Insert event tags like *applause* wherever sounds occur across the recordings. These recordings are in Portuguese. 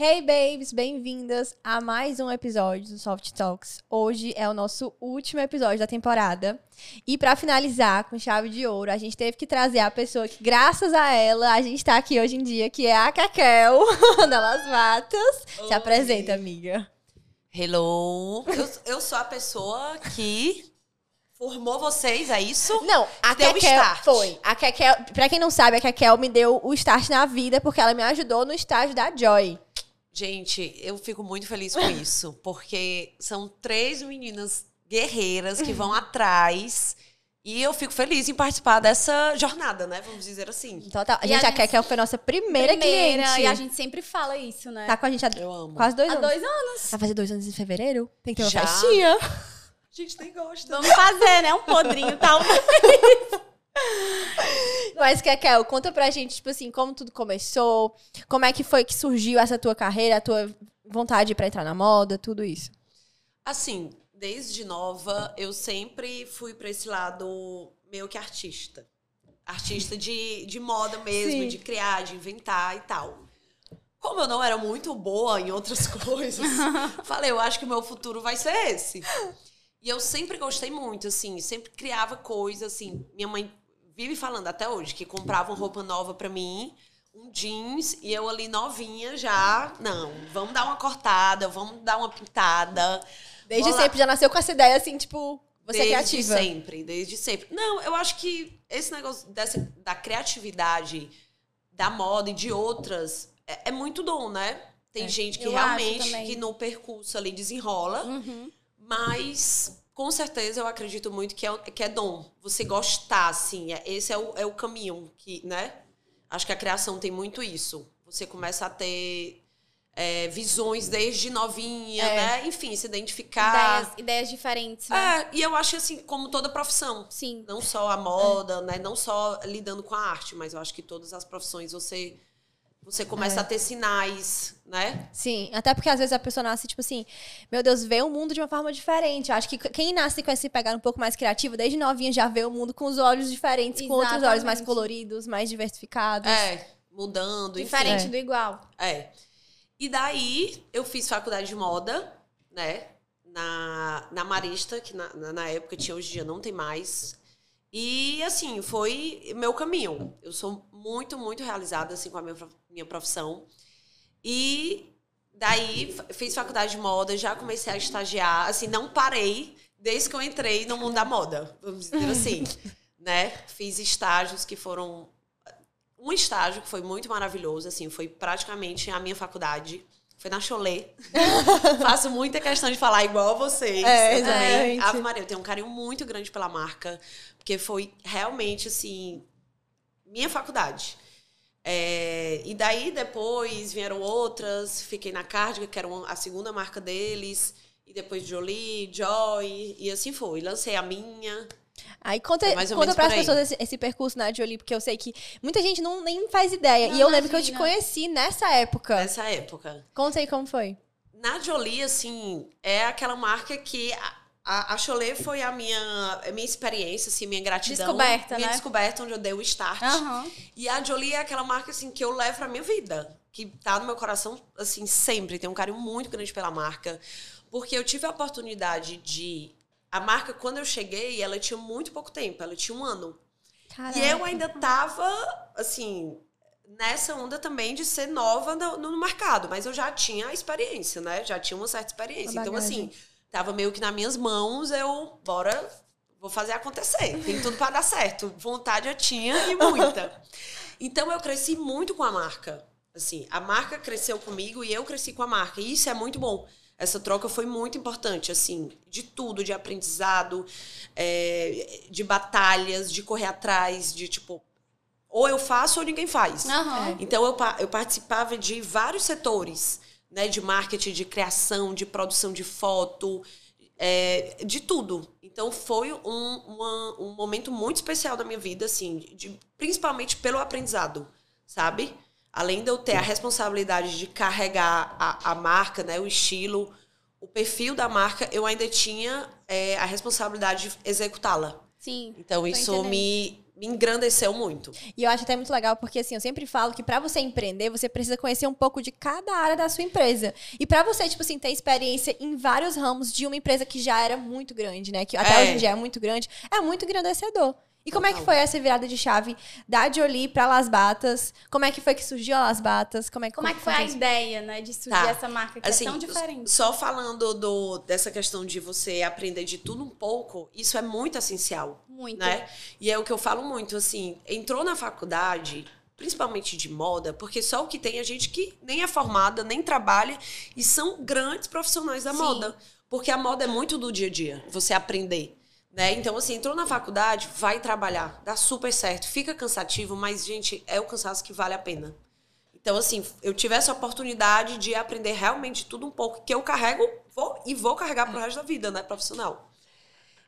Hey babes, bem-vindas a mais um episódio do Soft Talks. Hoje é o nosso último episódio da temporada. E para finalizar com chave de ouro, a gente teve que trazer a pessoa que, graças a ela, a gente tá aqui hoje em dia, que é a Caquel, da Las Matas. Se apresenta, amiga. Hello. Eu, eu sou a pessoa que formou vocês, é isso? Não, a Deu o Kekel start. foi. A Kekel, pra quem não sabe, a Kekel me deu o start na vida porque ela me ajudou no estágio da Joy. Gente, eu fico muito feliz com *laughs* isso, porque são três meninas guerreiras que vão atrás. E eu fico feliz em participar dessa jornada, né? Vamos dizer assim. Total. A E gente, a a, gente- foi nossa primeira, cliente. E a gente sempre fala isso, né? Tá com a gente há Eu amo. quase dois Há anos. dois anos. Vai fazer dois anos em fevereiro? Tem que ter uma Já? festinha. A *laughs* gente nem gosta. Vamos fazer, né? Um podrinho tal. *laughs* Mas, Kekel, conta pra gente, tipo assim, como tudo começou, como é que foi que surgiu essa tua carreira, a tua vontade pra entrar na moda, tudo isso. Assim, desde nova, eu sempre fui pra esse lado meio que artista. Artista de, de moda mesmo, Sim. de criar, de inventar e tal. Como eu não era muito boa em outras *laughs* coisas, falei, eu acho que o meu futuro vai ser esse. E eu sempre gostei muito, assim, sempre criava coisas, assim. Minha mãe vive falando até hoje que comprava uma roupa nova pra mim, um jeans, e eu ali novinha já, não, vamos dar uma cortada, vamos dar uma pintada. Desde sempre já nasceu com essa ideia, assim, tipo, você desde é criativa. sempre, desde sempre. Não, eu acho que esse negócio dessa, da criatividade, da moda e de outras, é, é muito dom, né? Tem gente que eu realmente, que no percurso ali desenrola, Uhum. mas com certeza eu acredito muito que é, que é dom. Você gostar, assim, é- esse é o, é o caminho que, né? Acho que a criação tem muito isso. Você começa a ter é, visões desde novinha, É. né? Enfim, se identificar. Ideias, ideias diferentes, né? É, e eu acho assim, como toda profissão. Sim. Não só a moda, né? Não só lidando com a arte, mas eu acho que todas as profissões você você começa É. a ter sinais, né? Sim, até porque às vezes a pessoa nasce, tipo assim, meu Deus, vê o mundo de uma forma diferente. Eu acho que quem nasce com esse pegar um pouco mais criativo, desde novinha já vê o mundo com os olhos diferentes, com outros olhos mais Exatamente. coloridos, mais diversificados. É, mudando, Diferente do igual. É. E daí eu fiz faculdade de moda, né? Na, na Marista, que na, na, época tinha, hoje em dia não tem mais. E assim, foi meu caminho. Eu sou muito, muito realizada assim, com a minha, minha profissão. E daí fiz faculdade de moda, já comecei a estagiar. Assim, não parei desde que eu entrei no mundo da moda, vamos dizer assim. *laughs* né? Fiz estágios que foram um estágio que foi muito maravilhoso, assim, foi praticamente a minha faculdade. Foi na Cholé. *laughs* Faço muita questão de falar igual a vocês. É, exatamente. Ave Maria, eu tenho um carinho muito grande pela marca, porque foi realmente, assim, minha faculdade. É, e daí, depois, vieram outras. Fiquei na Cardiga, que era a segunda marca deles. E depois Jolie, Joy, e assim foi. Lancei a minha. Aí conta, É conta para as pessoas esse, esse percurso na Jolie, porque eu sei que muita gente não nem faz ideia. e eu lembro que eu te conheci nessa época. Nessa época. Conta aí como foi. Na Jolie, assim, é aquela marca que a, a, foi a minha, minha experiência, assim, minha gratidão. Descoberta, minha né? descoberta, onde eu dei o start. Aham. E a Jolie é aquela marca, assim, que eu levo pra minha vida. Que tá no meu coração, assim, sempre. Tenho um carinho muito grande pela marca. Porque eu tive a oportunidade de... A marca, quando eu cheguei, ela tinha muito pouco tempo. Ela tinha um ano. Caraca. E eu ainda tava, assim, nessa onda também de ser nova no, no mercado. Mas eu já tinha a experiência, né? Já tinha uma certa experiência. Então, assim, tava meio que nas minhas mãos, eu, bora, vou fazer acontecer. Tem tudo para dar certo. Vontade eu tinha e muita. *laughs* Então, eu cresci muito com a marca. Assim, a marca cresceu comigo e eu cresci com a marca. E isso é muito bom. Essa troca foi muito importante, assim, de tudo, de aprendizado, é, de batalhas, de correr atrás, de tipo, ou eu faço ou ninguém faz. Aham. Então eu, eu participava de vários setores, né? De marketing, de criação, de produção de foto, é, de tudo. Então foi um, uma- um momento muito especial da minha vida, assim, de- principalmente pelo aprendizado, sabe? Além de eu ter a responsabilidade de carregar a, a marca, né? O estilo, o perfil da marca, eu ainda tinha é, a responsabilidade de executá-la. Sim. Então isso entendendo. me, me engrandeceu muito. E eu acho até muito legal porque assim, eu sempre falo que para você empreender, você precisa conhecer um pouco de cada área da sua empresa. E para você, tipo assim, ter experiência em vários ramos de uma empresa que já era muito grande, né? Que até É. hoje em dia é muito grande, é muito engrandecedor. E como é que foi essa virada de chave da Jolie pra Las Batas? Como é que foi que surgiu a Las Batas? Como é que, Como é que foi a ideia, né, de surgir Tá. essa marca que Assim, é tão diferente? Só falando do, dessa questão de você aprender de tudo um pouco, isso é muito essencial. Muito. né? E é o que eu falo muito, assim, entrou na faculdade, principalmente de moda, porque só o que tem é gente que nem é formada, nem trabalha, e são grandes profissionais da Sim. moda. Porque a moda é muito do dia a dia, você aprender. Né? Então, assim, entrou na faculdade, vai trabalhar, dá super certo, fica cansativo, mas, gente, é o cansaço que vale a pena. Então, assim, eu tive essa oportunidade de aprender realmente tudo um pouco, que eu carrego vou, e vou carregar pro resto da vida, né, profissional.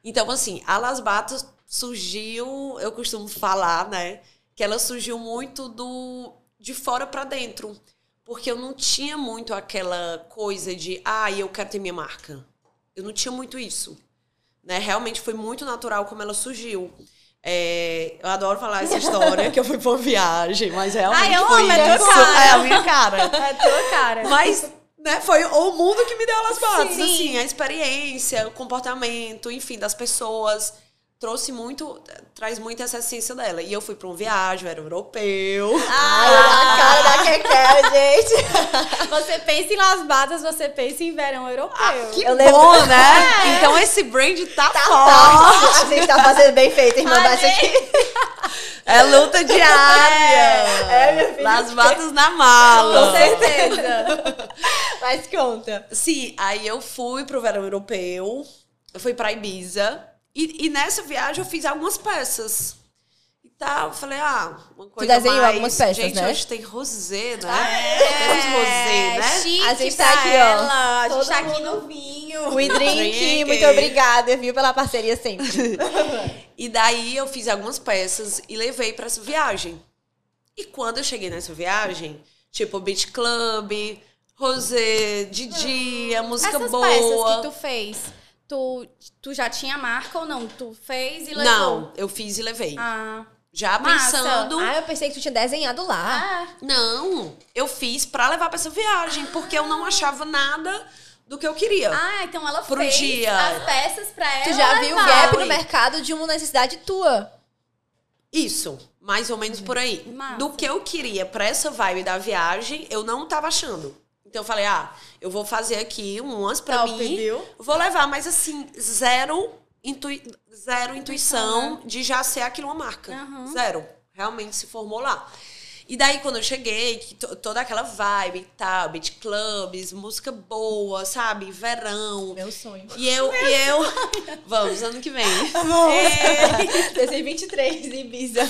Então, assim, a Las Batas surgiu, eu costumo falar, né, que ela surgiu muito do de fora para dentro, porque eu não tinha muito aquela coisa de, ah, eu quero ter minha marca. Eu não tinha muito isso, né? Realmente foi muito natural como ela surgiu. É, eu adoro falar essa história que eu fui por viagem, mas realmente Ai, eu foi amo, é tua cara. É a minha cara. *laughs* É tua cara. Mas, né, foi o mundo que me deu as bases, Sim. assim, a experiência, o comportamento, enfim, das pessoas. Trouxe muito, traz muito essa essência dela. E eu fui pra uma viagem, eu era europeu. Ai, a *laughs* cara gente. Você pensa em Las Batas, você pensa em verão europeu. Ah, que Eu bom, lembro- né? *laughs* Então esse brand tá, Tá forte. forte. A gente tá fazendo bem feito mandar isso aqui. É luta diária. É, minha filha. Nas batas na Com mala. certeza. Mas conta. Sim, aí eu fui pro verão europeu, eu fui pra Ibiza. E, e nessa viagem eu fiz algumas peças. Tal, eu falei, ah, uma coisa desenhou mais... algumas peças, Gente, né? hoje tem rosé, né? É, Temos rosé, né? Chique A gente tá pra aqui, ó. ela. A gente Todo tá aqui mundo- no vinho. We drink, Drink. muito obrigada, viu, pela parceria sempre. *laughs* E daí eu fiz algumas peças e levei pra essa viagem. E quando eu cheguei nessa viagem, tipo beach club, rosé de dia, música Essas boa. peças que tu fez, tu, tu já tinha marca ou não? Tu fez e levou? Não, eu fiz e levei. Ah. Já Massa. pensando. Ah, eu pensei que tu tinha desenhado lá. Ah, Não, eu fiz pra levar pra essa viagem, porque eu não achava nada do que eu queria. ah, então ela Pro fez dia. as peças pra ela Tu já viu o gap no mercado de uma necessidade tua. Isso, mais ou menos por aí. Massa. Do que eu queria pra essa vibe da viagem, eu não tava achando. Então eu falei, ah, eu vou fazer aqui umas pra Top, mim. viu? Vou levar, mas assim, zero, intui zero intuição de já ser aquilo uma marca. Aham. Zero. Realmente se formou lá. E daí, quando eu cheguei, toda aquela vibe e tal, beat clubs, música boa, sabe? Verão. Meu sonho. E eu, e eu. *laughs* Vamos, ano que vem. *laughs* É. *laughs* 2023, Ibiza.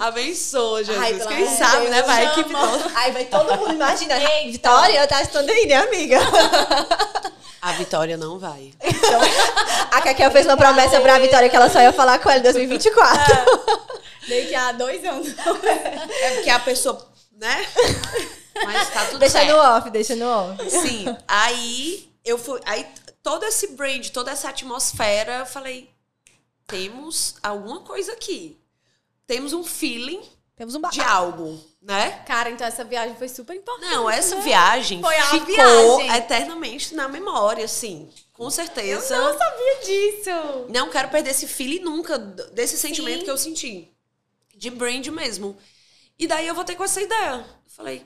Abençoa, Jesus. Ai, Quem amor de sabe, Deus, né? Vai, equipe toda. Ai, vai todo mundo imaginar. Vitória, tá estando aí, né, amiga? A Vitória não vai. A Kakel fez uma promessa pra Vitória que ela só ia falar com ela em 2024. Daqui a dois anos. É porque a pessoa, né? Mas tá tudo Deixa certo. no off, deixa no off. Sim. Aí eu fui. Aí todo esse brand, toda essa atmosfera, eu falei: temos alguma coisa aqui. Temos um feeling Temos um de algo, né? Cara, então essa viagem foi super importante. Não, essa né? viagem Foi ficou viagem. eternamente na memória, assim. Com Eu certeza. não sabia disso. Não quero perder esse feeling nunca, desse sentimento Sim. que eu senti. De brand mesmo. E daí eu voltei com essa ideia. Eu Falei,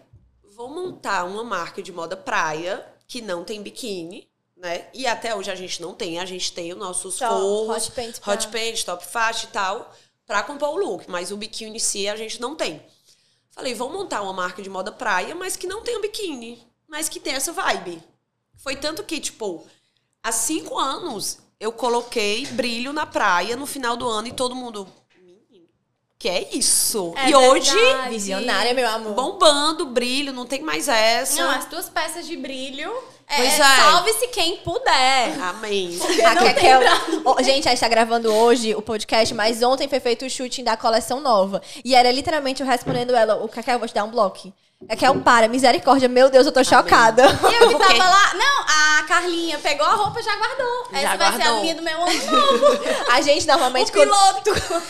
vou montar uma marca de moda praia que não tem biquíni, né? E até hoje a gente não tem. A gente tem os nossos Só forros, hot pants hot pants, top fast e tal, pra compor o look. Mas o biquíni em si a gente não tem. Falei, vou montar uma marca de moda praia, mas que não tenha biquíni. Mas que tenha essa vibe. Foi tanto que, tipo, há cinco anos eu coloquei brilho na praia no final do ano e todo mundo. "Menino, Que é isso? É e hoje, verdade. Visionária, meu amor. bombando, brilho, não tem mais essa. Não, as tuas peças de brilho. É, Pois é. Salve-se quem puder. Amém. A Kakel. Ó, gente, a gente tá gravando hoje o podcast, mas ontem foi feito o shooting da coleção nova. E era literalmente eu respondendo ela, o Kakel, eu vou te dar um bloco. É que é um para, misericórdia. Meu Deus, eu tô chocada. E eu que tava lá. Não, a Carlinha pegou a roupa e já guardou. Já Essa vai ser a guardou. minha do meu ano novo. *laughs* A gente normalmente. o quando- piloto.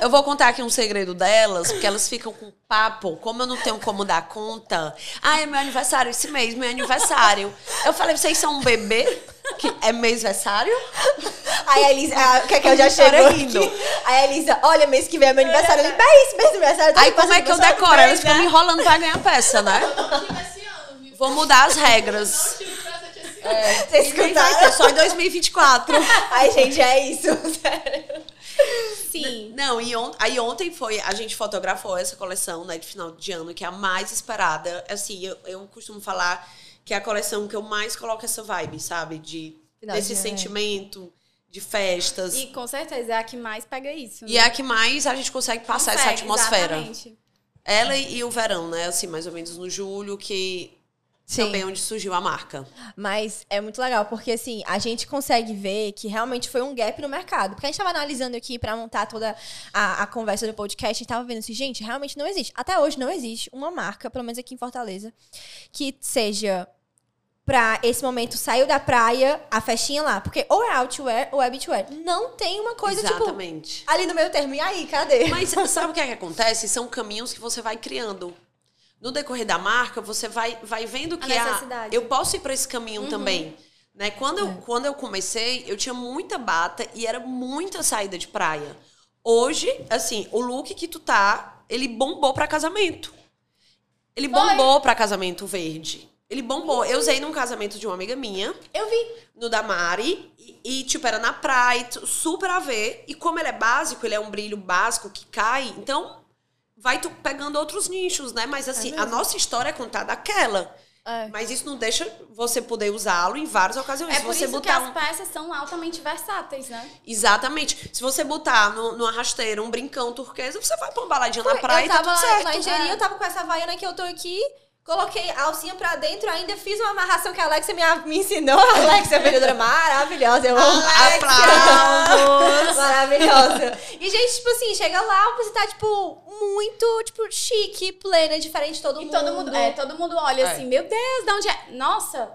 Eu vou contar aqui um segredo delas, porque elas ficam com papo, como eu não tenho como dar conta. Ah, é meu aniversário esse mês, meu aniversário. Eu falei, vocês são um bebê? Que é mês-versário? *laughs* Aí a Elisa, a Cacau já História chegou rindo. aqui. Aí a Elisa, olha, mês que vem é meu aniversário. Eu falei, "Bah, isso, mês de aniversário. Aí como é que eu decoro? três, Elas ficam né? me enrolando pra ganhar peça, né? Vou mudar as regras. Vocês Vai ser escutaram? só em 2024. *laughs* Ai, gente, é isso. *laughs* Sério. Sim. Não, e on- aí ontem foi, a gente fotografou essa coleção, né, de final de ano, que é a mais esperada. Assim, eu, eu costumo falar que é a coleção que eu mais coloco essa vibe, sabe? De, Final desse é. sentimento, de festas. E E, com certeza é a que mais pega isso. né? é a que mais a gente consegue passar essa Consegue, atmosfera. Exatamente. Ela e, e o verão, né? Assim, mais ou menos no julho, que Sim. também é onde surgiu a marca. Mas é muito legal, porque assim, a gente consegue ver que realmente foi um gap no mercado. Porque a gente tava analisando aqui pra montar toda a, a conversa do podcast, a gente tava vendo assim, gente, realmente não existe. Até hoje não existe uma marca, pelo menos aqui em Fortaleza, que seja pra esse momento saiu da praia, a festinha lá. Porque ou é outwear ou é beachwear. Não tem uma coisa, tipo, Exatamente. ali no meio termo. E aí, cadê? Mas sabe o que é que acontece? São caminhos que você vai criando. No decorrer da marca, você vai, vai vendo que ah, necessidade. eu posso ir para esse caminho Uhum. também. Né? Quando, É. eu, quando eu comecei, eu tinha muita bata e era muita saída de praia. Hoje, assim, o look que tu tá, ele bombou para casamento. Ele bombou para casamento verde. Ele bombou. Eu usei num casamento de uma amiga minha Eu vi. no da Mari e, e, tipo, era na praia, super a ver. E como ele é básico, ele é um brilho básico que cai, então vai tu pegando outros nichos, né? Mas assim, a mesmo. nossa história é contada aquela. É. Mas isso não deixa você poder usá-lo em várias ocasiões. É por isso que botar as um- peças são altamente versáteis, né? Exatamente. Se você botar no, numa rasteira um brincão turquesa, você vai pra uma baladinha na praia eu e tá tudo certo. na engenharia, É. eu tava com essa vaiana que eu tô aqui. Coloquei a alcinha pra dentro, ainda fiz uma amarração que a Alexia me, me ensinou. A *laughs* Alexia é vendedora maravilhosa. Eu amo. Aplausos! *laughs* Maravilhosa. E, gente, tipo assim, chega lá, você tá, tipo, muito, tipo, chique, plena, diferente de todo E mundo. todo mundo, é, todo mundo olha É. assim, meu Deus, de onde é? Nossa,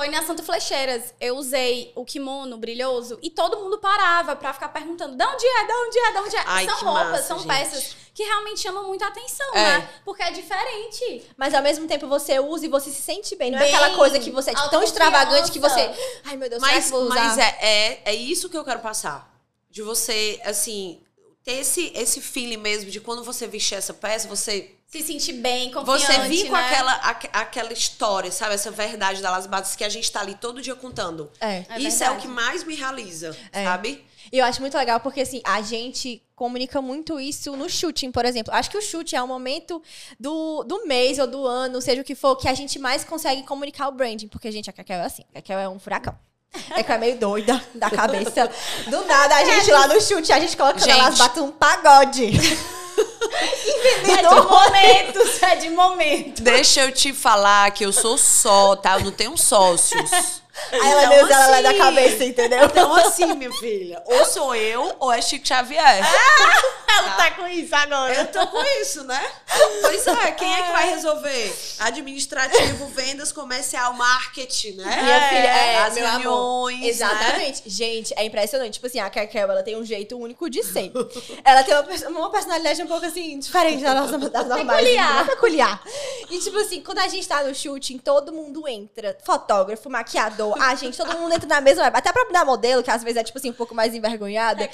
foi na Santa Flecheiras. Eu usei o kimono brilhoso e todo mundo parava pra ficar perguntando: de onde é? De onde é? De onde é? Ai, são que roupas, massa, são gente. peças que realmente chamam muita atenção, É. né? Porque é diferente. Mas ao mesmo tempo você usa e você se sente bem. Não é Bem, aquela coisa que você é tipo, tão extravagante que você. Ai, meu Deus, será Mas, que usar? mas é, é, é isso que eu quero passar. De você, assim, ter esse, esse feeling mesmo de quando você vestir essa peça, você Se sentir bem, confiante, Você vir com né? aquela, aque- aquela história, sabe? Essa verdade das bases que a gente tá ali todo dia contando. É. É Isso é o que mais me realiza, É. sabe? E eu acho muito legal porque, assim, a gente comunica muito isso no shooting, por exemplo. Acho que o shooting é o momento do, do mês ou do ano, seja o que for, que a gente mais consegue comunicar o branding. Porque, gente, a Cacau é assim. A Cacau é um furacão. A Cacau é meio doida *laughs* da cabeça. Do nada, a gente lá no chute, a gente coloca Gente. elas batem um pagode. *laughs* É de momentos, *laughs* é de momentos. Deixa eu te falar que eu sou só, tá? Eu não tenho sócios. Aí ela Então, mesmo, ela é da assim, cabeça, entendeu? Então, assim, minha filha, ou sou eu ou é Chico Xavier. Ela tá com isso agora. Eu tô com isso, né? Pois é, quem é que vai resolver? Administrativo, vendas, comercial, marketing, né? Minha filha, é, as meu amor. reuniões, né? Exatamente. Gente, é impressionante. Tipo assim, a Cacau, ela tem um jeito único de ser. ela tem uma, uma personalidade um pouco assim, diferente da nossa das normais. Peculiar. né? Peculiar. E tipo assim, quando a gente tá no shooting, todo mundo entra. Fotógrafo, maquiador, a gente, todo mundo entra na mesma vibe. Até pra dar modelo, que às vezes é tipo assim, um pouco mais envergonhada. É.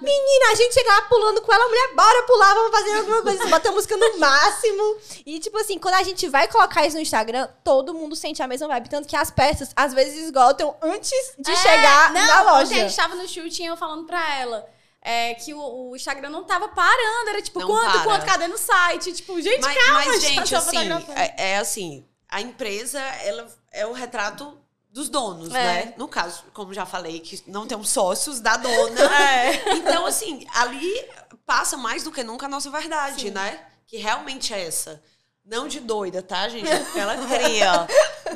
Menina, a gente chega lá pulando com ela, mulher, bora pular, vamos fazer alguma coisa, botar a música no máximo. E, tipo assim, quando a gente vai colocar isso no Instagram, todo mundo sente a mesma vibe. Tanto que as peças, às vezes, esgotam antes de É, chegar não, na Ontem a loja. gente tava no shooting e eu falando pra ela. é, que o, o Instagram não tava parando, era tipo, Não quanto, para. quanto, cadê no site? Tipo, gente, Mas, calma, mas, gente, tô assim, fotografando. é, é assim, a empresa, ela é o retrato dos donos, É. né? No caso, como já falei, que não temos sócios da dona. *laughs* É. Então, assim, ali passa mais do que nunca a nossa verdade, né? Que realmente é essa. Não de doida, tá, gente? *laughs* Porque ela cria.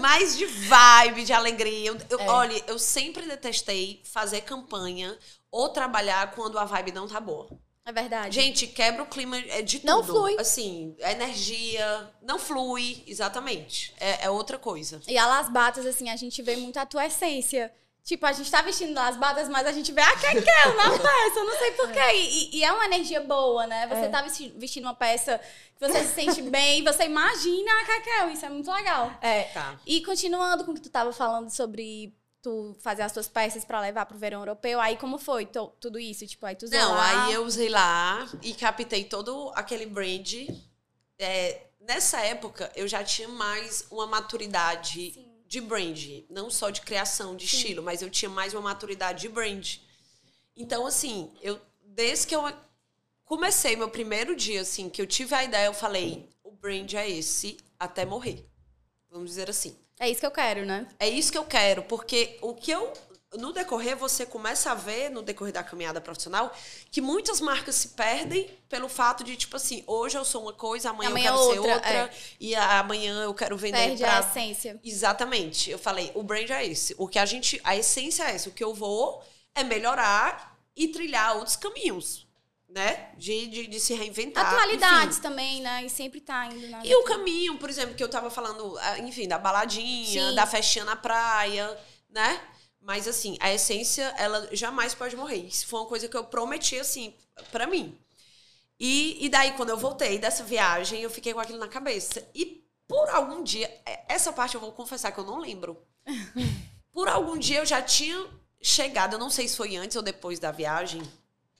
Mas de vibe, de alegria. Eu, eu- É. Olha, eu sempre detestei fazer campanha ou trabalhar quando a vibe não tá boa. É verdade. Gente, quebra o clima é de tudo. Não flui. Assim, a energia não flui, exatamente. É, é outra coisa. E a Las Batas, assim, a gente vê muito a tua essência. Tipo, a gente tá vestindo Las Batas, mas a gente vê a Kekel na *laughs* peça, eu não sei porquê. E, e é uma energia boa, né? Você É. tá vesti- vestindo uma peça que você se sente *laughs* bem, você imagina a Kekel, isso é muito legal. É. Tá. E continuando com o que tu tava falando sobre tu fazer as tuas peças pra levar pro verão europeu, aí como foi tudo isso? Tipo, aí tu usou Não, lá... aí eu usei lá e captei todo aquele brand. É, nessa época, eu já tinha mais uma maturidade Sim. de brand. Não só de criação, de estilo, mas eu tinha mais uma maturidade de brand. Então, assim, eu desde que eu comecei meu primeiro dia, assim, que eu tive a ideia, eu falei, o brand é esse até morrer. Vamos dizer assim. É isso que eu quero, né? É isso que eu quero, porque o que eu. No decorrer, você começa a ver, no decorrer da caminhada profissional, que muitas marcas se perdem pelo fato de, tipo assim, hoje eu sou uma coisa, amanhã, Amanhã eu quero ser outra, outra, é. e amanhã eu quero vender Perde pra. a essência. Exatamente. Eu falei, o brand é esse. O que a gente. A essência é essa. O que eu vou é melhorar e trilhar outros caminhos, né? De, de, de se reinventar. Atualidades enfim. também, né? E sempre tá indo na... E o caminho, por exemplo, que eu tava falando, ah, enfim, da baladinha, Sim. da festinha na praia, né? Mas assim, a essência, ela jamais pode morrer. Isso foi uma coisa que eu prometi, assim, pra mim. E, e daí, quando eu voltei dessa viagem, eu fiquei com aquilo na cabeça. E por algum dia, é- essa parte eu vou confessar que eu não lembro. *laughs* Por algum dia eu já tinha chegado, eu não sei se foi antes ou depois da viagem,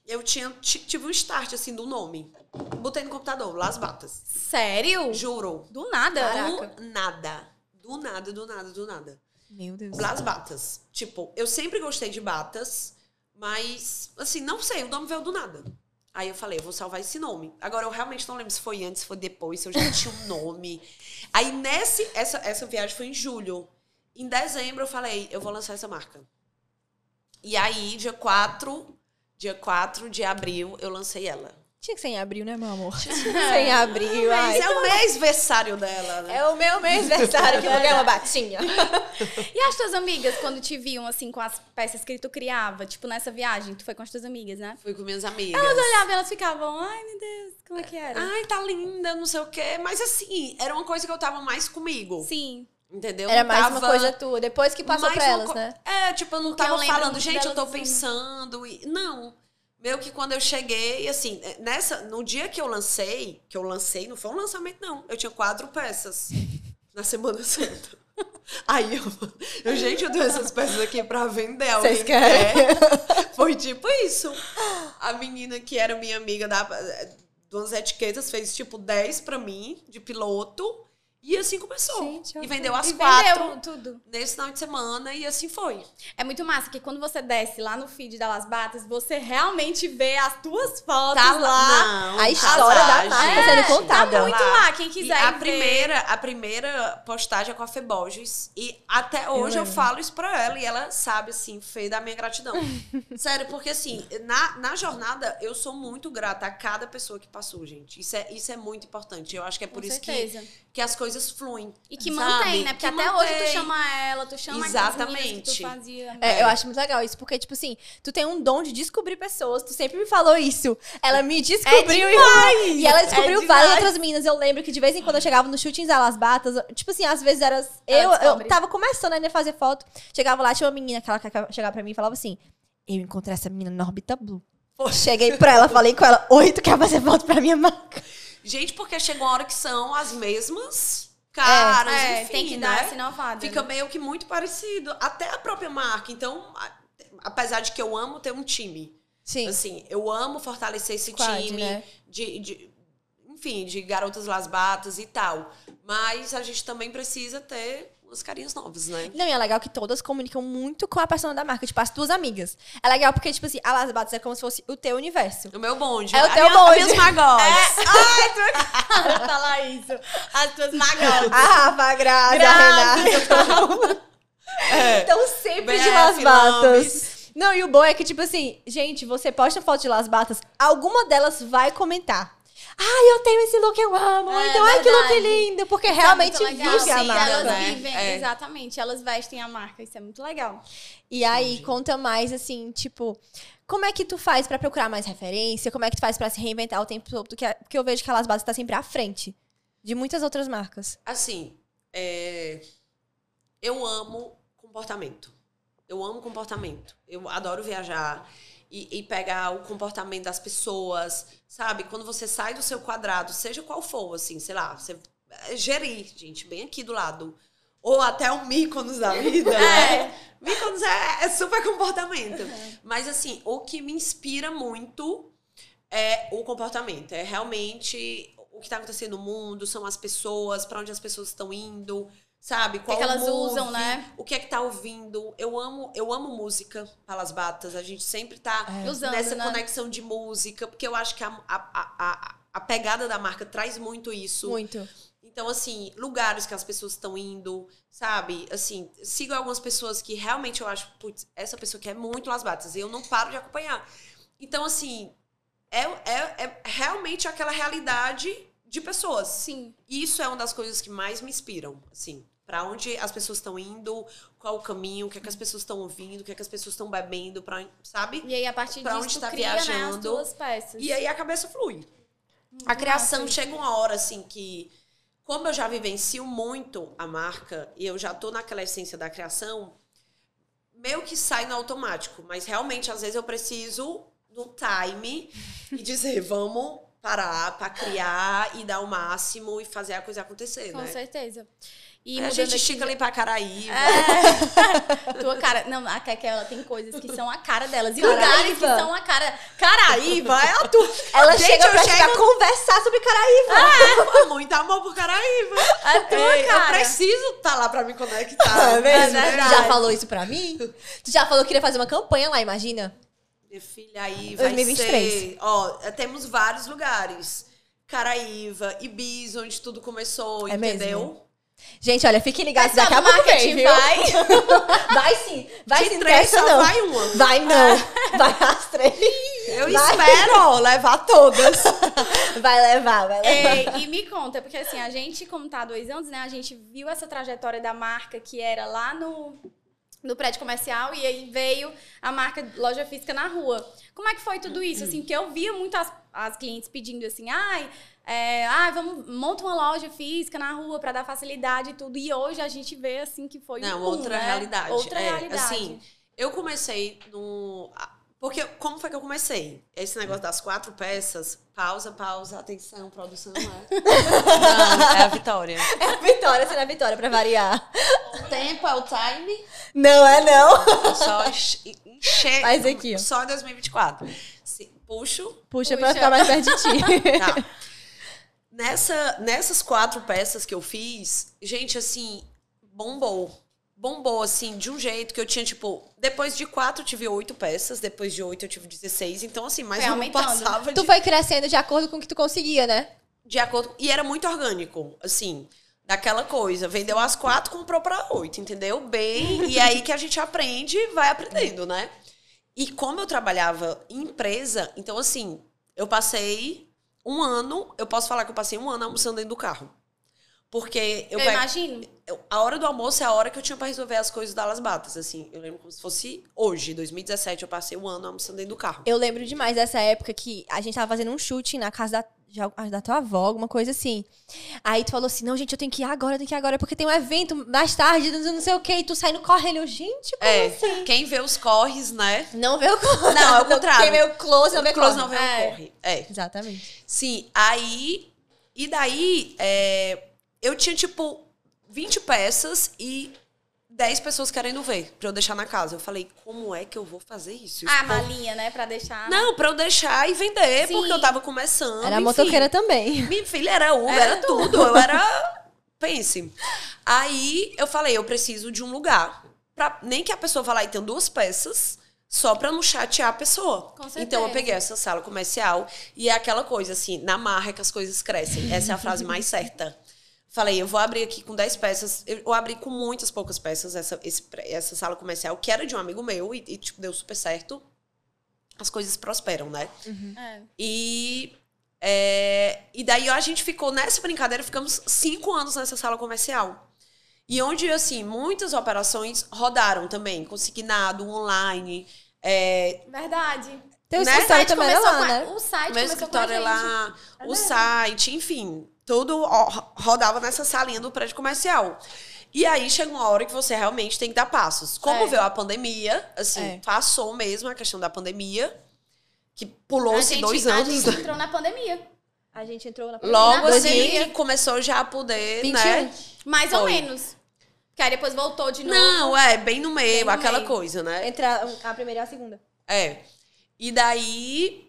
eu tinha ti- tive um start, assim, do nome. Botei no computador, Las Batas. Sério? Juro. Do nada. Caraca. Do nada. Do nada, do nada, do nada. Meu Deus. Las batas. Tipo, eu sempre gostei de batas, mas, assim, não sei, o nome veio do nada. Aí eu falei, eu vou salvar esse nome. Agora, eu realmente não lembro se foi antes, se foi depois, se eu já *laughs* tinha um nome. Aí, nesse, essa, essa viagem foi em julho. Em dezembro, eu falei, eu vou lançar essa marca. E aí, dia 4, dia 4 de abril, eu lancei ela. Tinha que ser em abril, né, meu amor? Tinha *laughs* que ser em abril. Mas é o mês-versário dela, né? É o meu mês-versário que eu vou ganhar uma *laughs* batinha. *laughs* E as tuas amigas, quando te viam, assim, com as peças que tu criava? Tipo, nessa viagem, tu foi com as tuas amigas, né? Fui com minhas amigas. Elas olhavam e elas ficavam, ai, meu Deus, como é que era? Ai, tá linda, não sei o quê. Mas assim, era uma coisa que eu tava mais comigo. Sim. Entendeu? Era Não mais tava uma coisa tua, depois que passou mais pra elas, co- né? É, tipo, eu não Porque eu tava lembro falando, gente, eu tô dizendo. pensando. E... Não. Meio que quando eu cheguei, assim, nessa, no dia que eu lancei, que eu lancei, não foi um lançamento, não. Eu tinha quatro peças *laughs* na Semana Santa. Aí eu, eu, gente, eu tenho essas peças aqui pra vender. Alguém Vocês querem? quer? Foi tipo isso. A menina que era minha amiga da, das etiquetas fez tipo 10 pra mim, de piloto. E assim começou. Gente, e vendeu as e quatro vendeu tudo. nesse final de semana e assim foi. É muito massa que quando você desce lá no feed da Las Batas, você realmente vê as tuas fotos Tá lá. lá. Não, A história da marca É, sendo contada. Tá muito lá, quem E quiser a ver. primeira, a primeira postagem é com a Feboges. E até hoje eu, lembro. falo isso pra ela e ela sabe, assim, feio da minha gratidão. *laughs* Sério, porque assim, na, na jornada eu sou muito grata a cada pessoa que passou, gente. Isso é, isso é muito importante. Eu acho que é por Com isso que, que as coisas fluem. E que sabe? mantém, né? Porque Que até hoje tu mantém. chama ela, tu chama meninas que Exatamente. tu fazia. É, eu acho muito legal isso, porque, tipo assim, tu tem um dom de descobrir pessoas, tu sempre me falou isso. Ela me descobriu e, e ela descobriu É várias outras meninas. Eu lembro que de vez em quando eu chegava nos shootings das batas, tipo assim, às vezes era. Eu, eu tava começando ainda a fazer foto, chegava lá, tinha uma menina que ela chegava pra mim e falava assim: Eu encontrei essa menina na Orbita Blue. Cheguei pra ela, falei com ela: Oi, tu quer fazer foto pra minha marca? Gente, porque chegou uma hora que são as mesmas caras, É, enfim, tem que dar né? essa inovada. Fica né? meio que muito parecido. Até a própria marca. Então, apesar de que eu amo ter um time. Sim. Assim, eu amo fortalecer esse Squad, time. né? De, de- enfim, de garotas las batas e tal. Mas a gente também precisa ter umas carinhas novas, né? Não, e é legal que todas comunicam muito com a persona da marca, tipo, as tuas amigas. É legal porque, tipo assim, a Las Batas é como se fosse o teu universo. O meu bonde. É o a teu minha- bonde. As minhas magotes. *laughs* Para falar isso. As tuas magotas. A Rafa, a Grazi, a Renata. É. Então, sempre de BF Las Batas. Não, e o bom é que, tipo assim, gente, você posta foto de Las Batas, alguma delas vai comentar. Ai, eu tenho esse look, eu amo. É, então, ai, que look lindo. Porque Isso é realmente legal. vive a Sim, marca. Elas né? vivem, É. exatamente, elas vestem a marca, isso é muito legal. E aí, Entendi. conta mais, assim, tipo... Como é que tu faz pra procurar mais referência? Como é que tu faz pra se reinventar o tempo todo? Porque, porque eu vejo que a Las Bases tá sempre à frente de muitas outras marcas. Assim, é, eu amo comportamento. Eu amo comportamento. Eu adoro viajar e, e pegar o comportamento das pessoas, sabe? Quando você sai do seu quadrado, seja qual for, assim, sei lá, você é, gerir, gente, bem aqui do lado. Ou até o Mykonos da vida, *laughs* né? Mykonos é, é super comportamento. Mas, assim, o que me inspira muito é o comportamento. É realmente o que está acontecendo no mundo, são as pessoas, para onde as pessoas estão indo, sabe? que Qual elas move, usam, né? O que é que tá ouvindo? Eu amo, eu amo música, Palas Batas. A gente sempre tá Usando, nessa né? conexão de música, porque eu acho que a, a, a, a, pegada da marca traz muito isso. Muito. Então, assim, lugares que as pessoas estão indo, sabe? Assim, sigo algumas pessoas que realmente eu acho, putz, essa pessoa que é muito Las Batas, e eu não paro de acompanhar. Então, assim, é, é, é realmente aquela realidade de pessoas. Sim. E isso é uma das coisas que mais me inspiram, assim. Pra onde as pessoas estão indo, qual o caminho, o que é que as pessoas estão ouvindo, o que é que as pessoas estão bebendo, pra, sabe? E aí, a partir Pra disso, onde tá cria, né, as viajando. duas peças. E aí a cabeça flui. A criação chega uma hora assim que, como eu já vivencio muito a marca e eu já tô naquela essência da criação, meio que sai no automático. Mas realmente, às vezes, eu preciso do time e dizer, *laughs* vamos parar pra criar e dar o máximo e fazer a coisa acontecer, Com né? certeza. E a gente aqui- estica ali pra Caraíba. É. *laughs* Tua cara. Não, a Keke, ela tem coisas que são a cara delas. E Caraíba. lugares que são a cara. Caraíba, é a tua. *laughs* Ela Gente, chega eu pra chego- conversar sobre Caraíba. Muito amor por Caraíba. A tua Ei, eu cara. preciso estar lá pra me conectar. *laughs* É mesmo? É tu verdade. já falou isso pra mim? Tu já falou que queria fazer uma campanha lá, imagina? Minha filha, aí vai 2023. ser... Ó, temos vários lugares. Caraíva, Ibiza, onde tudo começou, É entendeu? mesmo? Gente, olha, fiquem ligados daqui a pouco vem, viu? vai. *laughs* Vai sim. Vai De sim, três não só não. vai uma. Vai não. Vai as três. Eu Vai. espero levar todas. *laughs* Vai levar, vai levar. É, e me conta, porque assim, a gente, como tá há dois anos, né? A gente viu essa trajetória da marca que era lá no, no prédio comercial e aí veio a marca loja física na rua. Como é que foi tudo isso? Assim, que eu via muito as, as clientes pedindo assim, ai, é, ai, vamos, monta uma loja física na rua pra dar facilidade e tudo. E hoje a gente vê assim que foi Não, um outra né? realidade. Outra É, realidade. Assim, eu comecei no... Porque, como foi que eu comecei? Esse negócio das quatro peças, pausa, pausa, atenção, produção, é. Não, é a Vitória. *laughs* É a Vitória, sendo a Vitória, pra variar. O tempo é o time, Não é não. só enche- encher. Faz aqui, ó. Só em 2024. Se- Puxo, Puxa, pra Puxa. ficar mais perto de ti. Tá. *laughs* Nessa, nessas quatro peças que eu fiz, gente, assim, bombou. Bombou, assim, de um jeito que eu tinha, tipo... Depois de quatro, eu tive oito peças. Depois de oito, eu tive 16. Então, assim, mas Foi eu não passava tu de, foi crescendo de acordo com o que tu conseguia, né? de acordo... E era muito orgânico, assim... Daquela coisa. Vendeu as quatro, comprou pra oito, entendeu? Bem... E é aí que a gente aprende e vai aprendendo, né? E como eu trabalhava em empresa, então, assim... Eu passei um ano... Eu posso falar que eu passei um ano almoçando dentro do carro. Porque eu, Eu, imagino. eu- a hora do almoço é a hora que eu tinha pra resolver as coisas da Las Batas, assim. Eu lembro como se fosse hoje, 2017, eu passei um ano almoçando dentro do carro. Eu lembro demais dessa época que a gente tava fazendo um shooting na casa da, de al- da tua avó, alguma coisa assim. Aí tu falou assim: não, gente, eu tenho que ir agora, eu tenho que ir agora, porque tem um evento mais tarde, não sei o quê, e tu saindo correndo. Eu, gente, como É, assim? quem vê os corres, né? Não vê o close. Não, é o contrário. Quem vê o close não vê Close corre. não vê É. o corre. É. Exatamente. Sim, aí. E daí, é, eu tinha, tipo, 20 peças e 10 pessoas querendo ver, pra eu deixar na casa. Eu falei, como é que eu vou fazer isso? Ah, malinha, né? Pra deixar. Não, pra eu deixar e vender, Sim. porque eu tava começando. Era enfim. motoqueira também. Minha filha era Uber, Era era, tudo. Eu era. Pense. Aí eu falei, eu preciso de um lugar. Pra, nem que a pessoa vá lá e tenha duas peças, só pra não chatear a pessoa. Com certeza. então eu peguei essa sala comercial e é aquela coisa assim, na marra é que as coisas crescem. Essa é a frase mais certa. Falei, eu vou abrir aqui com 10 peças. Eu, abri com muitas poucas peças essa, esse essa sala comercial, que era de um amigo meu, e, e, tipo, deu super certo. As coisas prosperam, né? É. E É, e daí a gente ficou nessa brincadeira, ficamos cinco anos nessa sala comercial. E onde, assim, muitas operações rodaram também, consignado, online. É, Verdade. Teu Né? escritório também lá, a- né? O site meu começou com a escritório é gente. lá, É o verdade. site, enfim, tudo rodava nessa salinha do prédio comercial. E aí chega uma hora que você realmente tem que dar passos. Como É. veio a pandemia, assim, É. passou mesmo a questão da pandemia, que A pulou-se dois a anos. gente entrou na pandemia. A gente entrou na Logo Na assim pandemia. começou já a poder, 21. né? Mais ou Foi. menos. Que aí depois voltou de novo. Não, é, bem no meio, Bem no aquela meio. coisa, né? Entre a, a primeira e a segunda. É. E daí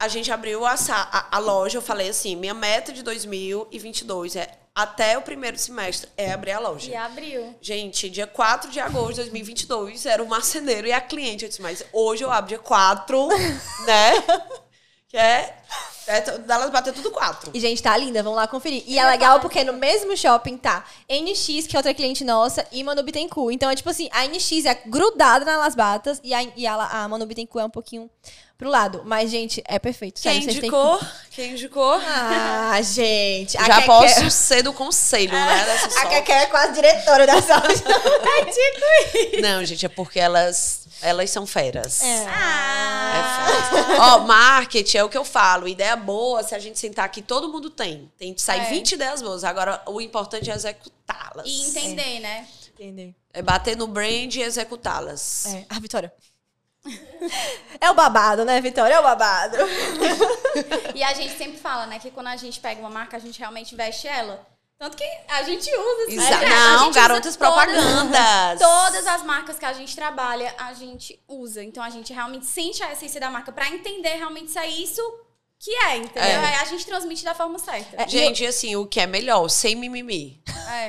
a gente abriu a, a, a loja, eu falei assim, minha meta de 2022 é até o primeiro semestre é abrir a loja. E abriu. Gente, dia 4 de agosto de 2022 era o marceneiro e a cliente. Eu disse, mas hoje eu abro dia 4, né? *laughs* Que é. É Elas bater tudo 4. E, gente, tá linda, vamos lá conferir. E é legal porque no mesmo shopping tá NX, que é outra cliente nossa, e Manu Bittencourt. Então, é tipo assim, a NX é grudada na Las Batas e a, e a, a Manu Bittencourt é um pouquinho pro lado. Mas, gente, é perfeito. Quem têm indicou? Quem indicou? Ah, *laughs* gente. a Já Keké- posso ser do conselho, né? *laughs* Dessa A. Keké é quase diretora dessa *laughs* loja. Não, gente, é porque elas, elas são feras. É. É Ah! feras. Ó, marketing é o que eu falo. Ideia boa, se a gente sentar aqui, todo mundo tem. Tem que sair É. 20 ideias boas. Agora, o importante é executá-las. E entender, né? Entendeu? É bater no brand e executá-las. É. Ah, Vitória. *laughs* É o babado, né, Vitória? É o babado. E a gente sempre fala, né, que quando a gente pega uma marca, a gente realmente veste ela. Tanto que a gente usa. Exa- né? Não, garotas todas- propagandas. Todas as marcas que a gente trabalha, a gente usa. Então a gente realmente sente a essência da marca pra entender realmente se é isso que é, entendeu? É. Aí a gente transmite da forma certa. É, Gente, assim, o que é melhor? Sem mimimi.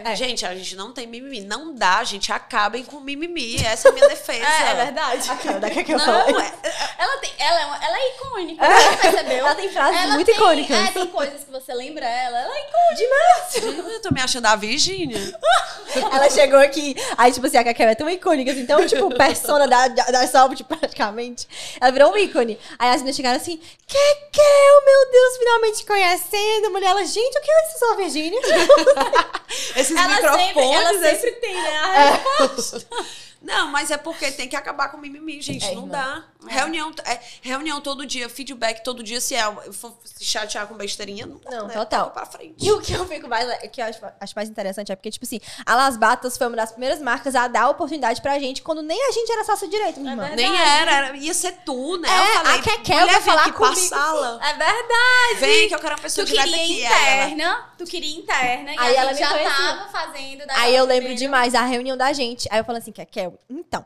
É, Gente, a gente não tem mimimi. Não dá, gente. Acabem com mimimi. Essa é a minha defesa. É, é verdade. A cara da Keké Não, é, Ela, tem, ela, é, uma- ela é icônica, você percebeu? Ela tem frases Ela muito tem- icônicas. É, tem coisas que você lembra ela. Ela é icônica. eu tô me achando a Virgínia. *laughs* Ela chegou aqui, aí, tipo assim, a Kakel é tão icônica, assim, então, *laughs* tipo, persona da, da, da Soft, praticamente. Ela virou um ícone. Aí as meninas chegaram assim, Kekel, meu Deus, finalmente conhecendo. A mulher, ela, gente, o que é isso, sua Virgínia? *laughs* Esses Ela microfones. sempre, ela esse- sempre tem, né? a *laughs* Não, mas é porque tem que acabar com o mimimi, gente. É, não irmã. dá. Reunião, é, reunião todo dia, feedback todo dia. Se é, eu for se chatear com besteirinha, não, Não, né? total. Pra frente. E o que eu fico mais, o que eu acho, acho mais interessante é porque, tipo assim, a Las Batas foi uma das primeiras marcas a dar oportunidade pra gente quando nem a gente era sócio direito, minha É irmã. verdade. Nem era, era, ia ser tu, né? É, eu falei, a Kekel mulher, vai falar aqui pra comigo. sala. É verdade. Vem que eu quero uma pessoa Tu direta queria aqui. Aí ela, interna, tu queria interna, e Aí a ela já conhecia. tava fazendo. Aí eu lembro primeira. demais da reunião da gente. Aí eu falo assim, Kekel, então,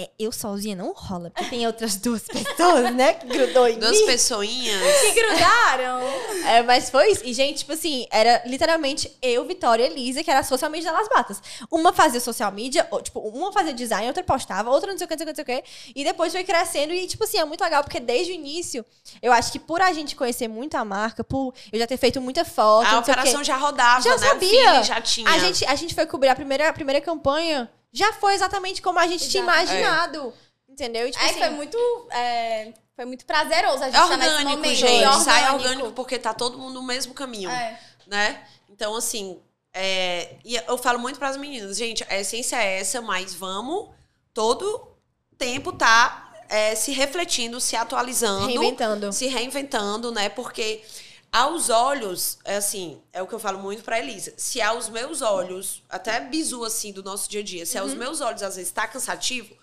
é, eu sozinha não rola, porque tem outras duas *laughs* pessoas, né, que grudou em Duas mim. pessoinhas. Que grudaram. *laughs* É, mas foi isso. E, gente, tipo assim, era literalmente eu, Vitória e Elisa, que era a social media das batas. Uma fazia social media, ou, tipo, uma fazia design, outra postava, outra não sei o que, não sei o que, não sei o que. E depois foi crescendo. E, tipo assim, é muito legal, porque desde o início, eu acho que por a gente conhecer muito a marca, por eu já ter feito muita foto, A não sei o quê, operação já rodava, Já né? Sabia. já tinha. a gente, a gente foi cobrir a primeira, a primeira campanha, já foi exatamente como a gente tinha Exato. imaginado. Entendeu? E, tipo Aí assim, foi muito. é, foi muito prazeroso a gente É tá nesse orgânico, momento. gente. É Sai orgânico porque tá todo mundo no mesmo caminho, É. né? Então, assim, é, e eu falo muito pras meninas, gente, a essência é essa, mas vamos todo tempo tá é, se refletindo, se atualizando, reinventando. se reinventando, né? Porque aos olhos, é assim, é o que eu falo muito pra Elisa. Se aos meus olhos, até bizu assim do nosso dia a dia, se aos Uhum. meus olhos às vezes tá cansativo,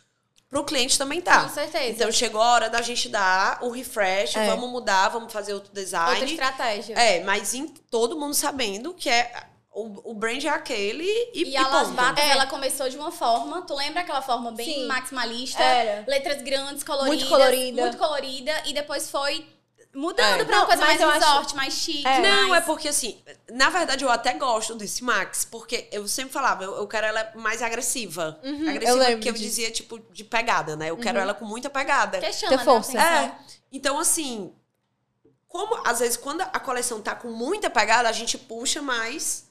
pro cliente também tá. Com certeza. Então chegou a hora da gente dar o refresh, É. vamos mudar, vamos fazer outro design. Outra estratégia. É, mas em, todo mundo sabendo que é o, o brand é aquele e, E a Las. Batas, É. ela começou de uma forma, tu lembra aquela forma bem Sim. maximalista? Era. Letras grandes, coloridas. Muito colorida. Muito colorida. E depois foi mudando É. pra uma Não, coisa mais eu acho- resort, mais chique. É. Não, é mais- porque assim, na verdade eu até gosto desse Max, porque eu sempre falava, eu, eu quero ela mais agressiva. Uhum, eu agressiva lembro que eu disso. dizia, tipo, de pegada, né? Eu quero ela com muita pegada. Que chama, Ter né, força. É. Então, assim, como às vezes quando a coleção tá com muita pegada, a gente puxa mais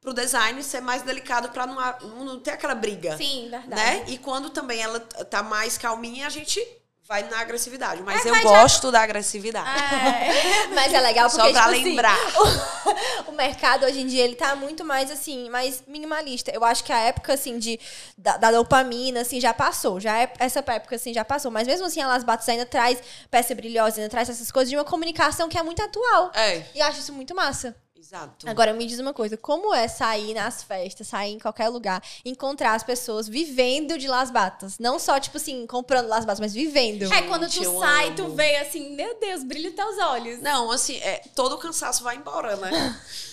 pro design ser mais delicado pra não, não ter aquela briga. Sim, verdade. né? E quando também ela tá mais calminha, a gente vai na agressividade. Mas É, eu de- gosto da agressividade. É. *laughs* Mas é legal porque, Só pra tipo assim, lembrar. *laughs* o mercado hoje em dia, ele tá muito mais, assim, mais minimalista. Eu acho que a época, assim, de, da, da dopamina, assim, já passou. Já é, essa época, assim, já passou. Mas mesmo assim, a Las Batas ainda traz peça brilhosa, ainda traz essas coisas de uma comunicação que é muito atual. É, E eu acho isso muito massa. Exato. Agora, me diz uma coisa. Como é sair nas festas, sair em qualquer lugar, encontrar as pessoas vivendo de Las Batas? Não só, tipo assim, comprando Las Batas, mas vivendo. É quando tu Gente, sai, tu amo. vê assim, meu Deus, brilha teus olhos. Não, assim, é, todo o cansaço vai embora, né? *laughs*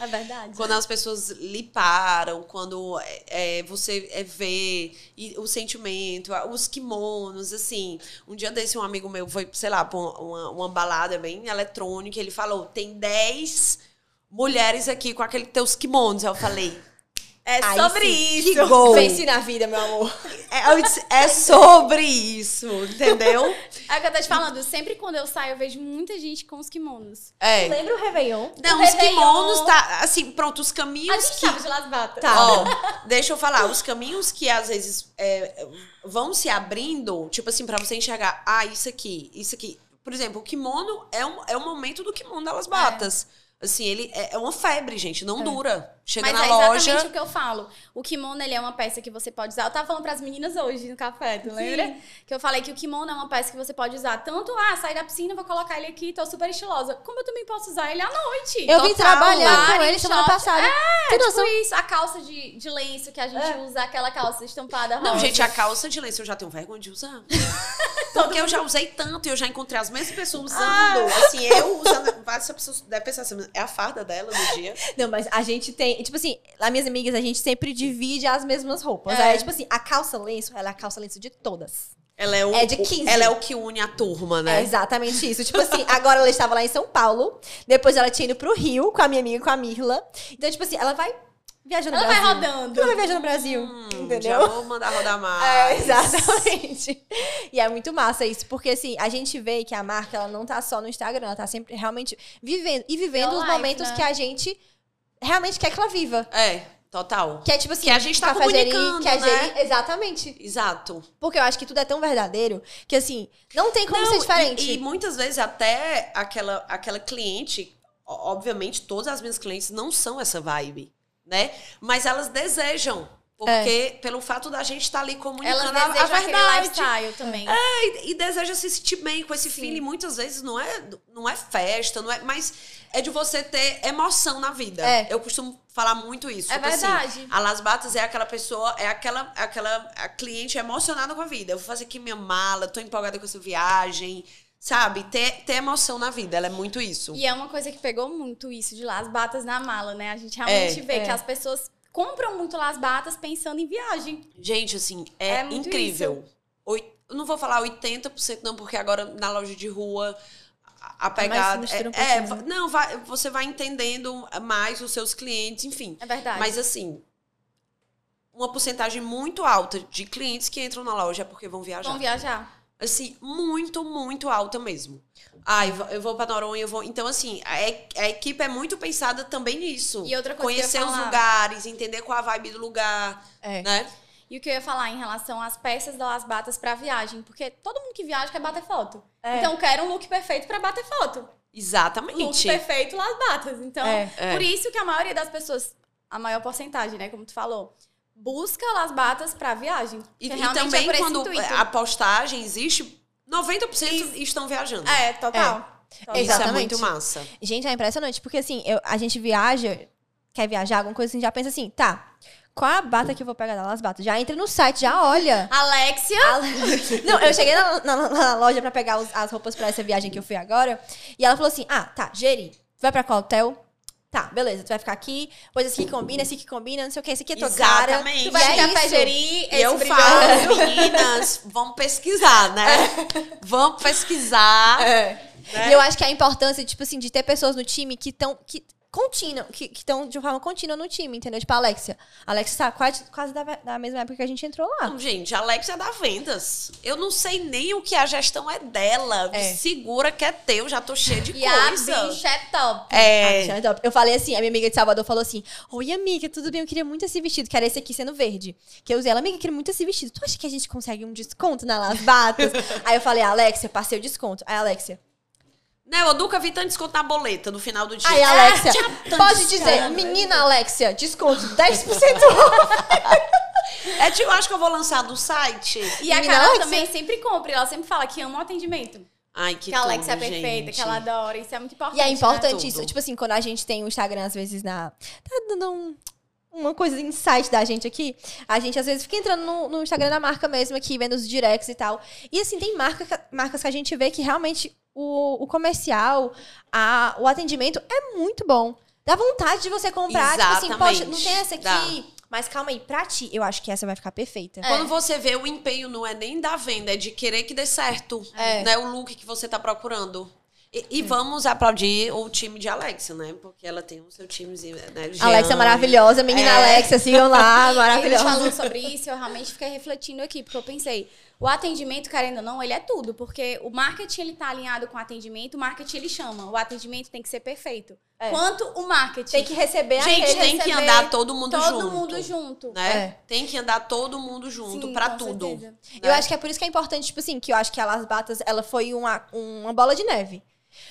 É verdade. Quando as pessoas lhe param, quando é, é, você é, vê e o sentimento, os kimonos, assim. Um dia desse, um amigo meu foi, sei lá, pra uma, uma, uma balada bem eletrônica, ele falou: tem 10 mulheres aqui com aqueles teus kimonos. Aí eu falei. É Aí sobre sim, isso. Que gol! Vence na vida, meu amor. É, eu disse, é sobre isso, entendeu? É o que eu tô te falando, sempre quando eu saio, eu vejo muita gente com os kimonos. É. Lembra o Réveillon? Não, O os Réveillon- kimonos, tá. Assim, pronto, os A caminhos gente que. sabe de Las Batas. Tá. Ó, deixa eu falar, os caminhos que às vezes é, vão se abrindo, tipo assim, pra você enxergar, ah, isso aqui, isso aqui. Por exemplo, o kimono é um, é um momento do kimono das batas. Assim, ele é, é uma febre, gente, não dura. Chega Mas na é exatamente loja. o que eu falo. O kimono, ele é uma peça que você pode usar. Eu tava falando pras meninas hoje no café, tu lembra? Que eu falei que o kimono é uma peça que você pode usar tanto, ah, sair da piscina, vou colocar ele aqui, tô super estilosa. Como eu também posso usar ele à noite. Eu vim Total. trabalhar com ele em semana passada. É, tipo noção? isso, a calça de, de lenço que a gente usa, aquela calça estampada Não, rosa. gente, a calça de lenço eu já tenho vergonha de usar. *laughs* Porque eu já usei tanto e eu já encontrei as mesmas pessoas usando. Ah. Assim, eu usando. Várias pessoas devem pensar assim, é a farda dela no dia. Não, mas a gente tem. Tipo assim, lá minhas amigas, a gente sempre divide as mesmas roupas. É. Aí, tipo assim, a calça lenço, ela é a calça lenço de todas. Ela é o. É de 15. Ela é o que une a turma, É né? exatamente isso. Tipo assim, agora ela estava lá em São Paulo. Depois ela tinha ido pro Rio com a minha amiga, com a Mirla. Então, tipo assim, ela vai viajando no Ela vai Brasil. rodando. Ela vai viajando no Brasil. Hum, entendeu? Já vou mandar rodar É, mais. exatamente. E é muito massa isso, porque assim, a gente vê que a marca ela não tá só no Instagram, ela tá sempre realmente vivendo e vivendo Real os life, momentos né? que a gente realmente quer que ela viva. É, total. Que é tipo assim, Que a gente tá comunicando, que é né? geri- Exatamente. Exato. Porque eu acho que tudo é tão verdadeiro que assim, não tem como Não, ser diferente. E, e muitas vezes até aquela, aquela cliente, obviamente todas as minhas clientes não são essa vibe, né? Mas elas desejam. Porque pelo fato da gente estar ali Elas comunicando a, a aquele verdade. lifestyle também. E, e deseja se sentir bem com esse Sim. feeling. Muitas vezes não é, não é festa, não é, mas é de você ter emoção na vida. É. Eu costumo falar muito isso. É tipo assim, verdade. a Las Batas é aquela pessoa, é aquela, aquela a cliente emocionada com a vida. Eu vou fazer aqui minha mala, tô empolgada com essa viagem. Sabe? Ter, ter emoção na vida. Ela é muito isso. E é uma coisa que pegou muito isso de Las Batas na mala, né? A gente realmente É, vê é. que as pessoas compram muito Las Batas pensando em viagem. Gente, assim, é, É incrível. Oi- eu não vou falar 80% não, porque agora na loja de rua a, a pegada... um é, é, va- não, vai, você vai entendendo mais os seus clientes, enfim. É verdade. Mas assim, uma porcentagem muito alta de clientes que entram na loja é porque vão viajar. Vão viajar. Assim, muito, muito alta mesmo. Ai, eu vou- pra Noronha, eu vou. Então, assim, a, e- a equipe é muito pensada também nisso. E outra coisa que eu ia Conhecer os lugares, entender qual a vibe do lugar, É. né? E o que eu ia falar em relação às peças das Las Batas pra viagem, porque todo mundo que viaja quer bater foto. É. Então quero um look perfeito pra bater foto. Look Exatamente. perfeito Las Batas. Então, É. É. por isso que a maioria das pessoas, a maior porcentagem, né, como tu falou, busca Las Batas pra viagem. E, e realmente também é esse quando intuito. a postagem existe, 90% estão viajando. É, total. Total. Isso é Exatamente. muito massa. Gente, é impressionante, porque assim, eu- a gente viaja, quer viajar, alguma coisa assim, já pensa assim, tá, qual a bata que eu vou pegar das batas? Já entra no site, já olha. Alexia, Não, eu cheguei na, na- na loja pra pegar os- as roupas pra essa viagem que eu fui agora. E ela falou assim: Ah, tá, Geri, vai pra qual hotel? Tá, beleza, tu vai ficar aqui, pois esse aqui combina, esse aqui combina, não sei o que, esse aqui é tua cara. Exatamente. tu vai é esse eu falo, meninas, vamos pesquisar, né? Vamos pesquisar. É. né? E eu acho que a importância, tipo assim, de ter pessoas no time que estão. Que contínua, que estão de forma contínua no time, entendeu? Tipo, a Alexia. A Alexia tá quase, quase da, da mesma época que a gente entrou lá. Não, gente, a Alexia é da vendas. Eu não sei nem o que a gestão é dela. É. Segura que é teu, já tô cheia de E a coisa. bicha é top. É. Ah, top. Eu falei assim, a minha amiga de Salvador falou assim: Oi, amiga, tudo bem? Eu queria muito esse vestido, que era esse aqui sendo verde. Que eu usei ela, amiga, eu queria muito esse vestido. Tu acha que a gente consegue um desconto na Las Batas? *laughs* Aí eu falei, Alexia, passei o desconto. Aí, Alexia. Né, eu nunca vi tanto desconto na boleta no final do dia. Aí, Alexia, tanto pode dizer, menina Alexia, desconto 10% *laughs* off. É tipo, eu acho que eu vou lançar no site. E a Carol Alexia. também sempre compra. Ela sempre fala que ama o atendimento. Ai, que Que, a Alex é perfeita, gente. que ela adora. Isso é muito importante. E é né? importante isso. Tudo. Tipo assim, quando a gente tem o Instagram, às vezes, na. Tá dando um- uma coisa insight da gente aqui. A gente, às vezes, fica entrando no, no Instagram da marca mesmo aqui, vendo os directs e tal. E assim, tem marca, marcas que a gente vê que realmente o, o comercial, a, o atendimento é muito bom. Dá vontade de você comprar. Tipo assim, poxa, não tem essa aqui. Mas calma aí, pra ti, eu acho que essa vai ficar perfeita. É. Quando você vê o empenho não é nem da venda, é de querer que dê certo. É. Né, o look que você tá procurando. E, e vamos aplaudir o time de Alexia, né? Porque ela tem o seu timezinho, né? Jean. Alexia maravilhosa, menina É. Alexia, sigam lá, *laughs* maravilhosa. falou sobre *laughs* isso, eu realmente fiquei refletindo aqui, porque eu pensei, o atendimento, querendo ou não, ele é tudo, porque o marketing ele tá alinhado com o atendimento, o marketing ele chama, o atendimento tem que ser perfeito. É. Quanto o marketing. Tem que receber Gente, aquele tem que andar todo mundo todo junto. mundo junto. Né? É. Tem que andar todo mundo junto com tudo. certeza. Eu acho que é por isso que é importante, tipo assim, que eu acho que a Las Batas, ela foi uma, uma bola de neve.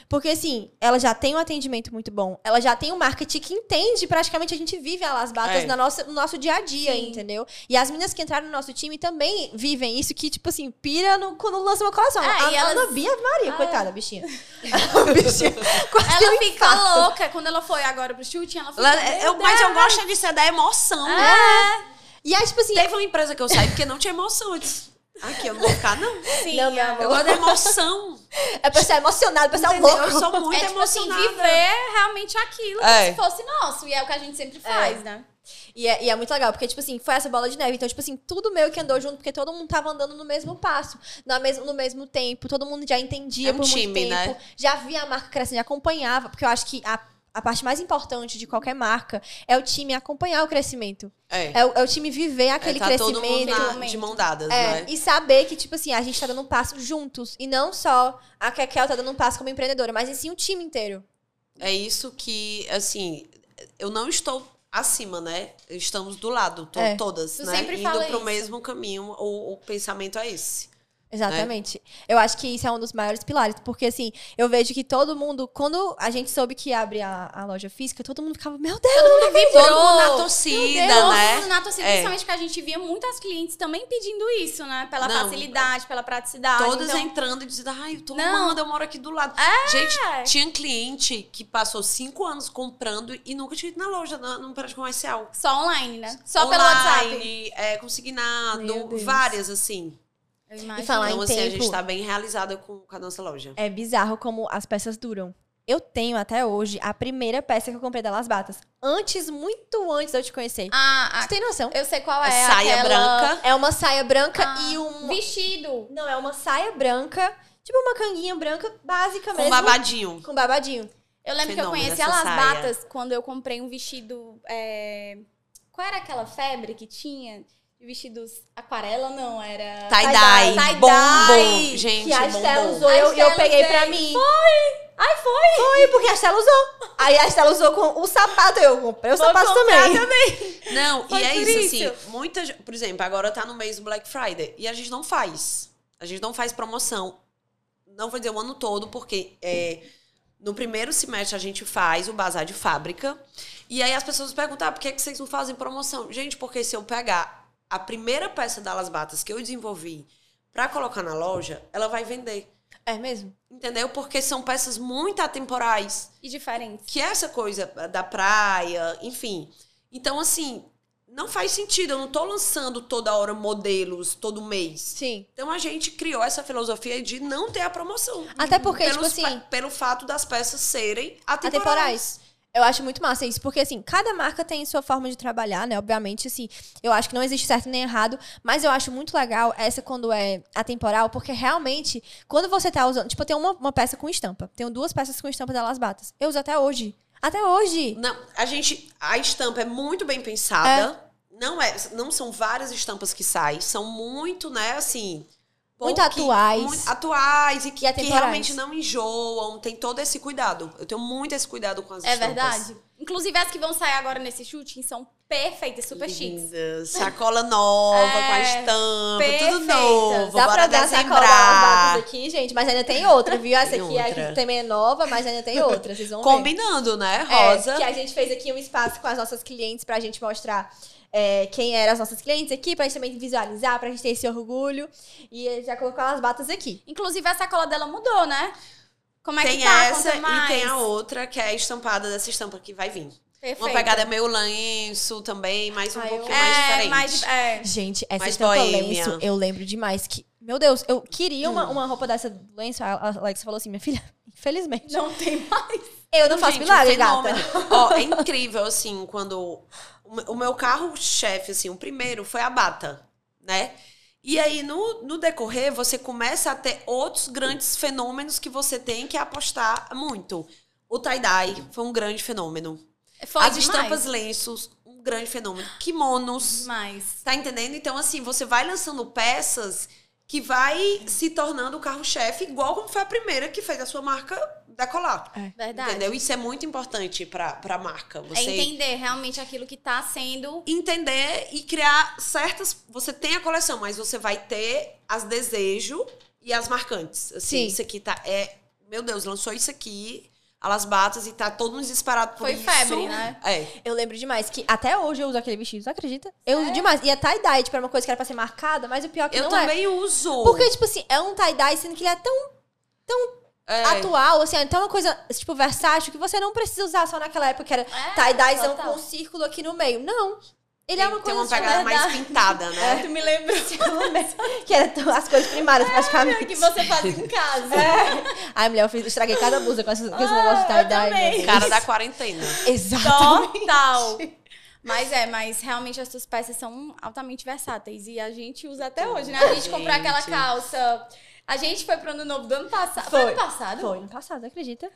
Porque, assim, ela já tem um atendimento muito bom. Ela já tem um marketing que entende, praticamente, a gente vive a Las Batas É. na nossa, no nosso dia a dia, Sim. entendeu? E as meninas que entraram no nosso time também vivem isso, que, tipo assim, pira no, quando lança uma coleção. É, a, e elas- Ana Bia Maria, Ah. coitada, bichinha. *laughs* Bichinha Ela um fica infarto. louca. Quando ela foi agora pro shooting, ela "Meu eu- mas eu Deus." gosto de ser da emoção. É, E aí, tipo assim, Teve uma empresa que eu saí porque não tinha emoção. Eu disse, aqui, eu não vou ficar, não. sim. Não, meu é. amor. Eu gosto da emoção. é pessoal emocionado, pessoal Entendeu? louco. Eu sou muito é tipo assim, emocionada. viver realmente aquilo como É. se fosse nosso. E é o que a gente sempre faz, né? E é, e é muito legal, porque, tipo assim, foi essa bola de neve. Então, tipo assim, tudo meio que andou junto, porque todo mundo tava andando no mesmo passo, na mes no mesmo tempo, todo mundo já entendia É um por muito time, tempo. né? Já via a marca crescendo, já acompanhava, porque eu acho que a, a parte mais importante de qualquer marca é o time acompanhar o crescimento. É. É o, é o time viver aquele tá todo mundo crescimento. na- momento. de mão dadas, É, né? e saber que, tipo assim, a gente tá dando um passo juntos. E não só a Kekel tá dando um passo como empreendedora, mas em si o time inteiro. É isso que, assim, eu não estou acima, né? Estamos do lado, to- É. todas, Tu né? sempre Indo fala pro isso. mesmo caminho, o, o pensamento é esse. Exatamente. Eu acho que isso é um dos maiores pilares, porque assim, eu vejo que todo mundo, quando a gente soube que ia abrir a, a loja física, todo mundo ficava, meu Deus! Todo mundo vibrou. Todo mundo na torcida, Deus, né? Na torcida, É. principalmente que a gente via muitas clientes também pedindo isso, né? Pela Não, facilidade, pela praticidade. Todas então, entrando e dizendo, ai, eu tô Não. amando, eu moro aqui do lado. É. Gente, tinha cliente que passou cinco anos comprando e nunca tinha ido na loja, no prédio comercial. Só online, né? Só pelo WhatsApp. Online, é, consignado, várias, assim. E falar então, em assim, a tempo- gente tá bem realizada com, com a nossa loja. É bizarro como as peças duram. Eu tenho até hoje a primeira peça que eu comprei da Las Batas. Antes, muito antes de eu te conhecer. Ah, Você tem noção? a- eu sei qual é. É saia aquela- branca. É uma saia branca Ah, e um. Vestido. Não, é uma saia branca, tipo uma canguinha branca básica Com mesmo. babadinho. Com babadinho. Eu lembro que eu Fenômeno conheci essa elas saia. batas quando eu comprei um vestido. é, Qual era aquela febre que tinha? Vestidos aquarela, não, era. Tie-dye. Tie-dye. Bombom. Gente, que a Estela bombom. usou, A eu, eu peguei pra mim. Foi! Ai, foi! Foi, porque a Estela usou. Aí a Estela usou com o sapato, eu comprei o Vou sapato comprar também. Não, Foi e é isso, isso. assim, muita, ge- por exemplo, agora tá no mês do Black Friday e a gente não faz. A gente não faz promoção. Não vou dizer o ano todo, porque é, no primeiro semestre a gente faz o bazar de fábrica. E aí as pessoas perguntam, ah, por que, é que vocês não fazem promoção? Gente, porque se eu pegar a primeira peça da Las Batas que eu desenvolvi pra colocar na loja, ela vai vender. É mesmo? Entendeu? Porque são peças muito atemporais E diferentes. que é essa coisa da praia, enfim. Então, assim, não faz sentido. Eu não tô lançando toda hora modelos todo mês. Sim. Então a gente criou essa filosofia de não ter a promoção. Até porque, tipo assim- pelo fato das peças serem atemporais. Atemporais. Eu acho muito massa isso, porque assim, cada marca tem sua forma de trabalhar, né? Obviamente, assim, eu acho que não existe certo nem errado, mas eu acho muito legal essa quando é atemporal, porque realmente, quando você tá usando. Tipo, eu tenho uma, uma peça com estampa. Tenho duas peças com estampa da Las Batas. Eu uso até hoje. Até hoje. Não, a gente. A estampa é muito bem pensada. Não, é, não são várias estampas que saem, são muito, né, assim. Muito pouqui- atuais. muito atuais e que, E que atemporais. realmente não enjoam. Tem todo esse cuidado. Eu tenho muito esse cuidado com as É estampas. verdade. Inclusive, as que vão sair agora nesse shooting são perfeitas, super chiques. Lindas. Sacola nova, com a É, estampa, tudo perfeitas. novo. Dá Bora pra dar sacola aqui, gente, mas ainda tem outra, viu? Essa Tem aqui a outra. também é nova, mas ainda tem outra, vocês vão ver. Combinando, né? É, Rosa. que a gente fez aqui um espaço com as nossas clientes pra gente mostrar é, quem eram as nossas clientes aqui, pra gente também visualizar, pra gente ter esse orgulho. E já colocou as batas aqui. Inclusive, a sacola dela mudou, né? Como é tem que tá? essa e tem a outra, que é a estampada dessa estampa que vai vir. Perfeita. Uma pegada meio lenço também, mas um Ai, eu- pouquinho mais é, diferente. mais, é. Gente, essa Mais estampa boêmia. lenço, eu lembro demais que... Meu Deus, eu queria uma, uma roupa dessa do lenço. A a Alexa falou assim, minha filha, infelizmente. Não tem mais. Eu não faço Gente, milagre, um gata. Ó, é incrível, assim, quando... O me- o meu carro-chefe, assim, o primeiro foi a bata, né? E aí, no, no decorrer, você começa a ter outros grandes fenômenos que você tem que apostar muito. O tie-dye foi um grande fenômeno. Foi As demais. estampas lenços, um grande fenômeno. Kimonos, Demais. Tá entendendo? Então, assim, você vai lançando peças que vai se tornando o carro-chefe, igual como foi a primeira que fez a sua marca decolar. Verdade. Entendeu? Isso é muito importante pra, pra marca. É Você entender realmente aquilo que tá sendo. entender e criar certas. Você tem a coleção, mas você vai ter as desejo e as marcantes. Assim, Sim. isso aqui tá. É, meu Deus, lançou isso aqui, Alas Batas, e tá todo mundo desesperado por Foi isso. febre, né? É. Eu lembro demais que até hoje eu uso aquele vestido, você acredita? Eu uso demais. E a tie-dye, tipo, era uma coisa que era pra ser marcada, mas o pior é que Eu não é. também uso. Porque, tipo assim, é um tie-dye, sendo que ele é tão É. atual, assim, é tão uma coisa, tipo, versátil, que você não precisa usar só naquela época que era É, tie-dyezão com um círculo aqui no meio. Não. Ele é Tem- uma tem coisa uma assim, pegada mais pintada, né? *laughs* Tu me lembrou que era tão- as coisas primárias, praticamente. que você faz em casa. Ai, mulher, eu fiz, estraguei cada blusa com, esse- com esse Ah, negócio de tie-dye. Cara da quarentena. Exatamente. Total. Mas é, mas realmente as suas peças são altamente versáteis. E a gente usa até hoje, né? A gente comprou aquela Gente. calça. A gente foi pro ano novo do ano passado. Foi, Foi. ano passado? Foi no passado, acredita?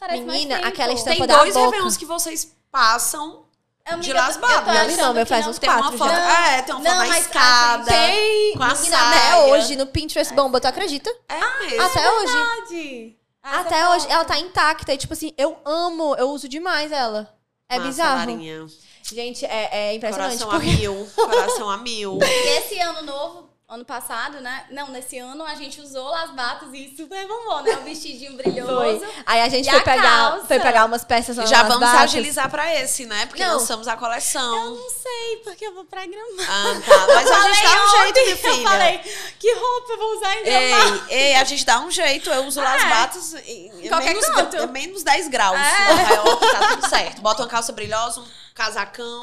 Parece mais Menina, aquela estampa Tem da dois boca. Réveillons que vocês passam. Amiga, de Las Babas. Não, não, meu faz uns Tem uma quatro foto. já. É, tem uma Não, foto na a escada. Tem! Com a Menina, saia. até hoje, no Pinterest bomba, tu acredita? É mesmo. Até hoje. Verdade. Ah, Até essa hoje. Ela tá intacta. E, tipo assim, eu amo, eu uso demais ela. É Massa, bizarro. Larinha. Gente, é, é impressionante. Coração a porque- mil. Coração a mil. E esse ano novo, ano passado, né? Não, nesse ano a gente usou as batas e super bombou, né? O vestidinho brilhoso. Foi. Aí a gente E foi a pegar, calça? foi pegar umas peças lá Já vamos batas. agilizar pra esse, né? Porque Não. lançamos a coleção. Não sei, porque eu vou pra Gramado. Ah, tá. Mas a gente dá um jeito, minha ontem, Eu filha. falei, que roupa eu vou usar em Gramado? Ei, ei, a gente dá um jeito. Eu uso lá as É. batas em em Qualquer menos, canto. menos 10 graus. É. Tá tudo certo. Bota uma calça brilhosa, um casacão.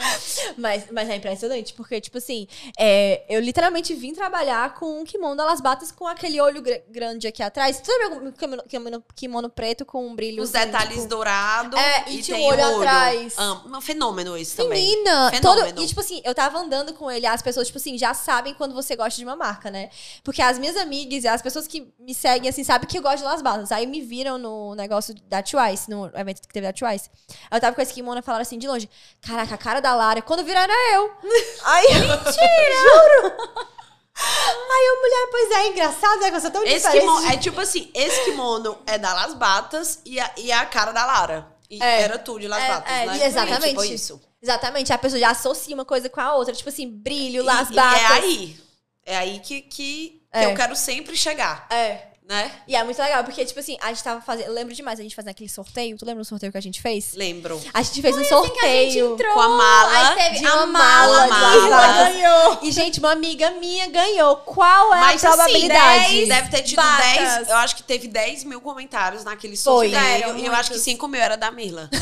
Mas, mas é impressionante, porque, tipo assim, é, eu literalmente vim trabalhar com um kimono das batas com aquele olho gr- grande aqui atrás. Tu um kimono, kimono, kimono preto com um brilho Os detalhes dourados. É, e tinha tem o olho atrás. Ah, um fenômeno esse também. Menina, Fenômeno. todo, e tipo assim, eu tava andando com ele, as pessoas, tipo assim, já sabem quando você gosta de uma marca, né? Porque as minhas amigas e as pessoas que me seguem, assim, sabem que eu gosto de Las Batas. Aí me viram no negócio da Twice, no evento que teve da Twice. Eu tava com esse kimono e falaram assim de longe: Caraca, a cara da Lara. Quando viram era eu. *laughs* Aí, mentira! *laughs* Juro! Aí a mulher, pois é, engraçado, né? Que eu sou tão kimono, é tipo assim, esse kimono é da Las Batas e a, e a cara da Lara. E É. era tu de Las É, Batas, é, né? exatamente. É tipo isso. Exatamente, a pessoa já associa uma coisa com a outra. Tipo assim, brilho, Las e, Batas. E é aí. É aí que, que, que É. eu quero sempre chegar, É. né? E é muito legal, porque, tipo assim, a gente tava fazendo. Eu lembro demais a gente fazendo aquele sorteio. Tu lembra do sorteio que a gente fez? Lembro. A gente fez um Que a gente sorteio. entrou. Com a mala Aí teve de a uma mala. mala, mala. ganhou. E, gente, uma amiga minha ganhou. Qual é Mas a assim, probabilidade? 10 deve ter tido batas. 10. Eu acho que teve 10 mil comentários naquele Foi. sorteio. Deram E eu acho que muitos. 5 mil era da Mirla. *laughs*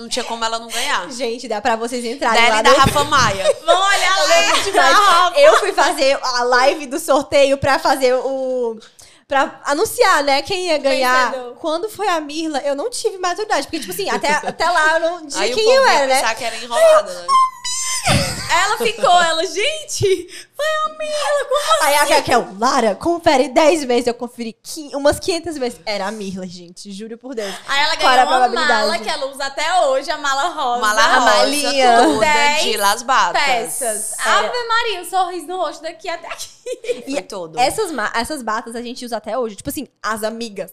não tinha como ela não ganhar. Gente, dá pra vocês entrarem Dela lá da no... Rafa Maia. *laughs* Vamos olhar lá. Eu fui fazer a live do sorteio pra fazer o... Pra anunciar, né, quem ia ganhar. Quando foi a Mirla, eu não tive maturidade. Porque, tipo assim, até, até lá eu não Aí quem eu ia era, né? pensar que era enrolada, né? Ela ficou, ela, gente, foi a Mirla, como Aí a Raquel, Lara, confere 10 vezes. Eu conferi qui- umas 500 vezes. Era a Mirla, gente. Juro por Deus. Aí ela ganhou a uma mala que ela usa até hoje, a mala rosa. Mala A rosa malinha. toda Dez de Las Batas. Peças. Era- Ave Maria, um sorriso no rosto daqui até aqui. Foi E todo. Essas, essas batas a gente usa até hoje. Tipo assim, as amigas.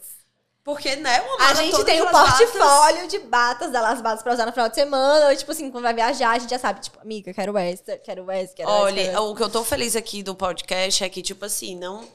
Porque, né, uma A gente tem um Las Batas. portfólio de batas das batas pra usar no final de semana. Ou, tipo assim, quando vai viajar, a gente já sabe. Tipo, amiga, quero essa, quero essa, quero essa. Olha, o que eu tô feliz aqui do podcast é que, tipo assim, não.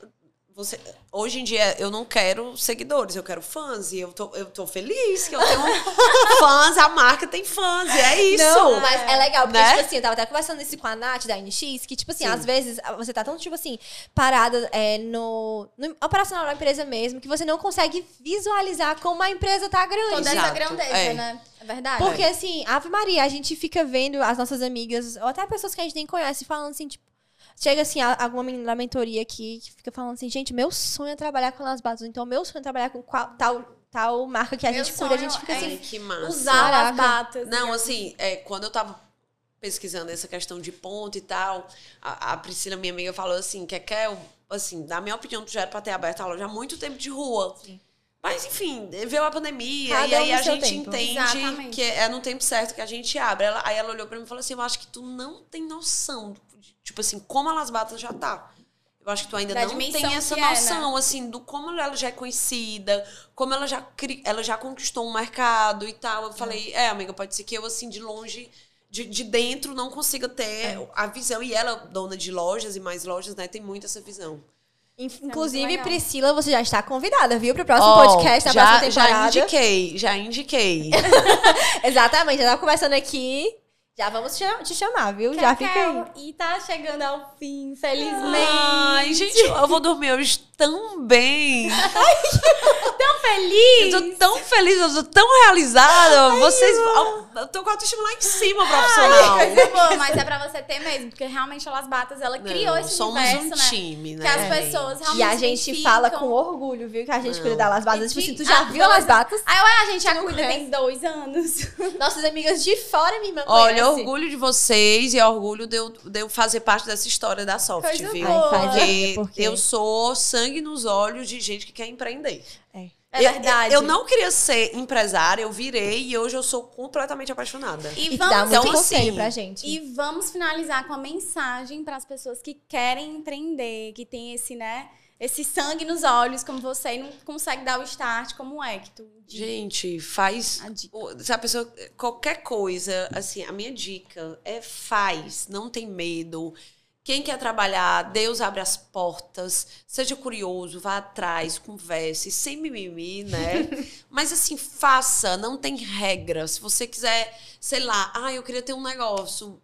Você, hoje em dia eu não quero seguidores, eu quero fãs. E eu tô, eu tô feliz que eu tenho *laughs* fãs, a marca tem fãs, e é isso. Não, mas é legal, porque, Né? tipo assim, eu tava até conversando isso com a Nath da NX, que, tipo assim, Sim. às vezes você tá tão, tipo assim, parada é, no, no operacional da empresa mesmo, que você não consegue visualizar como a empresa tá grande. Toda essa grandeza, é. né? É verdade. Porque, assim, Ave Maria, a gente fica vendo as nossas amigas, ou até pessoas que a gente nem conhece, falando assim, tipo. Chega assim, a- alguma menina da mentoria aqui que fica falando assim, gente, meu sonho é trabalhar com Las Batas, então meu sonho é trabalhar com qual, tal, tal marca que a Meu gente cuida, a sonho gente fica é assim. Ai, que massa. Usar Caraca. as batas. Não, assim, é, quando eu tava pesquisando essa questão de ponto e tal, a, a Priscila, minha amiga, falou assim, que eu, assim, na minha opinião, tu já era pra ter aberto a loja há muito tempo de rua. Mas, enfim, veio a pandemia Cada e aí um a gente tempo. entende Exatamente. que é no tempo certo que a gente abre. Ela- aí ela olhou pra mim e falou assim, eu acho que tu não tem noção, de- tipo assim, como a Las Batas já tá. Eu acho que tu ainda Da não tem essa que é, né? noção, assim, do como ela já é conhecida, como ela já, cri- ela já conquistou um mercado e tal. Eu falei, é, amiga, pode ser que eu, assim, de longe, de, de dentro, não consiga ter É. a visão. E ela, dona de lojas e mais lojas, né, tem muito essa visão. É Inclusive, legal. Priscila, você já está convidada, viu? Pro próximo Ó, podcast, na já, próxima já temporada. indiquei, já indiquei. *laughs* Exatamente, já tava conversando aqui. Já vamos te chamar, viu? Já fica aí. E tá chegando ao fim, felizmente. Ai, gente, eu vou dormir hoje tão bem. *laughs* tão feliz. Eu tô tão feliz, eu tô tão realizada. Vocês. Eu tô com a autoestima lá em cima, profissional. Coisa boa, mas é pra *laughs* você ter mesmo, porque realmente a Las Batas, ela Não, criou esse somos universo, um né? time, né? Que as pessoas realmente E a gente identificam. fala com orgulho, viu? Que a gente Não. cuida das Las Batas. Tipo assim, tu já ah, viu as dois- Batas? Aí, ué, a gente já cuida tem dois anos. *laughs* Nossas amigas de fora, minha irmã Olha, conhece. orgulho de vocês e orgulho de eu, de eu fazer parte dessa história da Soft, Coisa viu? boa. Ai, Porque, porque- eu sou sangue nos olhos de gente que quer empreender. É. É Eu- verdade. Eu, não queria ser empresária, eu virei e hoje eu sou completamente apaixonada. E E dá vamos, muito então, conselho assim, pra gente. e vamos finalizar com a mensagem para as pessoas que querem empreender, que tem esse, né, esse sangue nos olhos, como você, e não consegue dar o start, como é que tu Gente, faz. A Se a pessoa. Qualquer coisa, assim, a minha dica é faz, não tem medo. Quem quer trabalhar, Deus abre as portas. Seja curioso, vá atrás, converse, sem mimimi, né? *laughs* Mas assim, faça, não tem regra. Se você quiser, sei lá, ah, eu queria ter um negócio.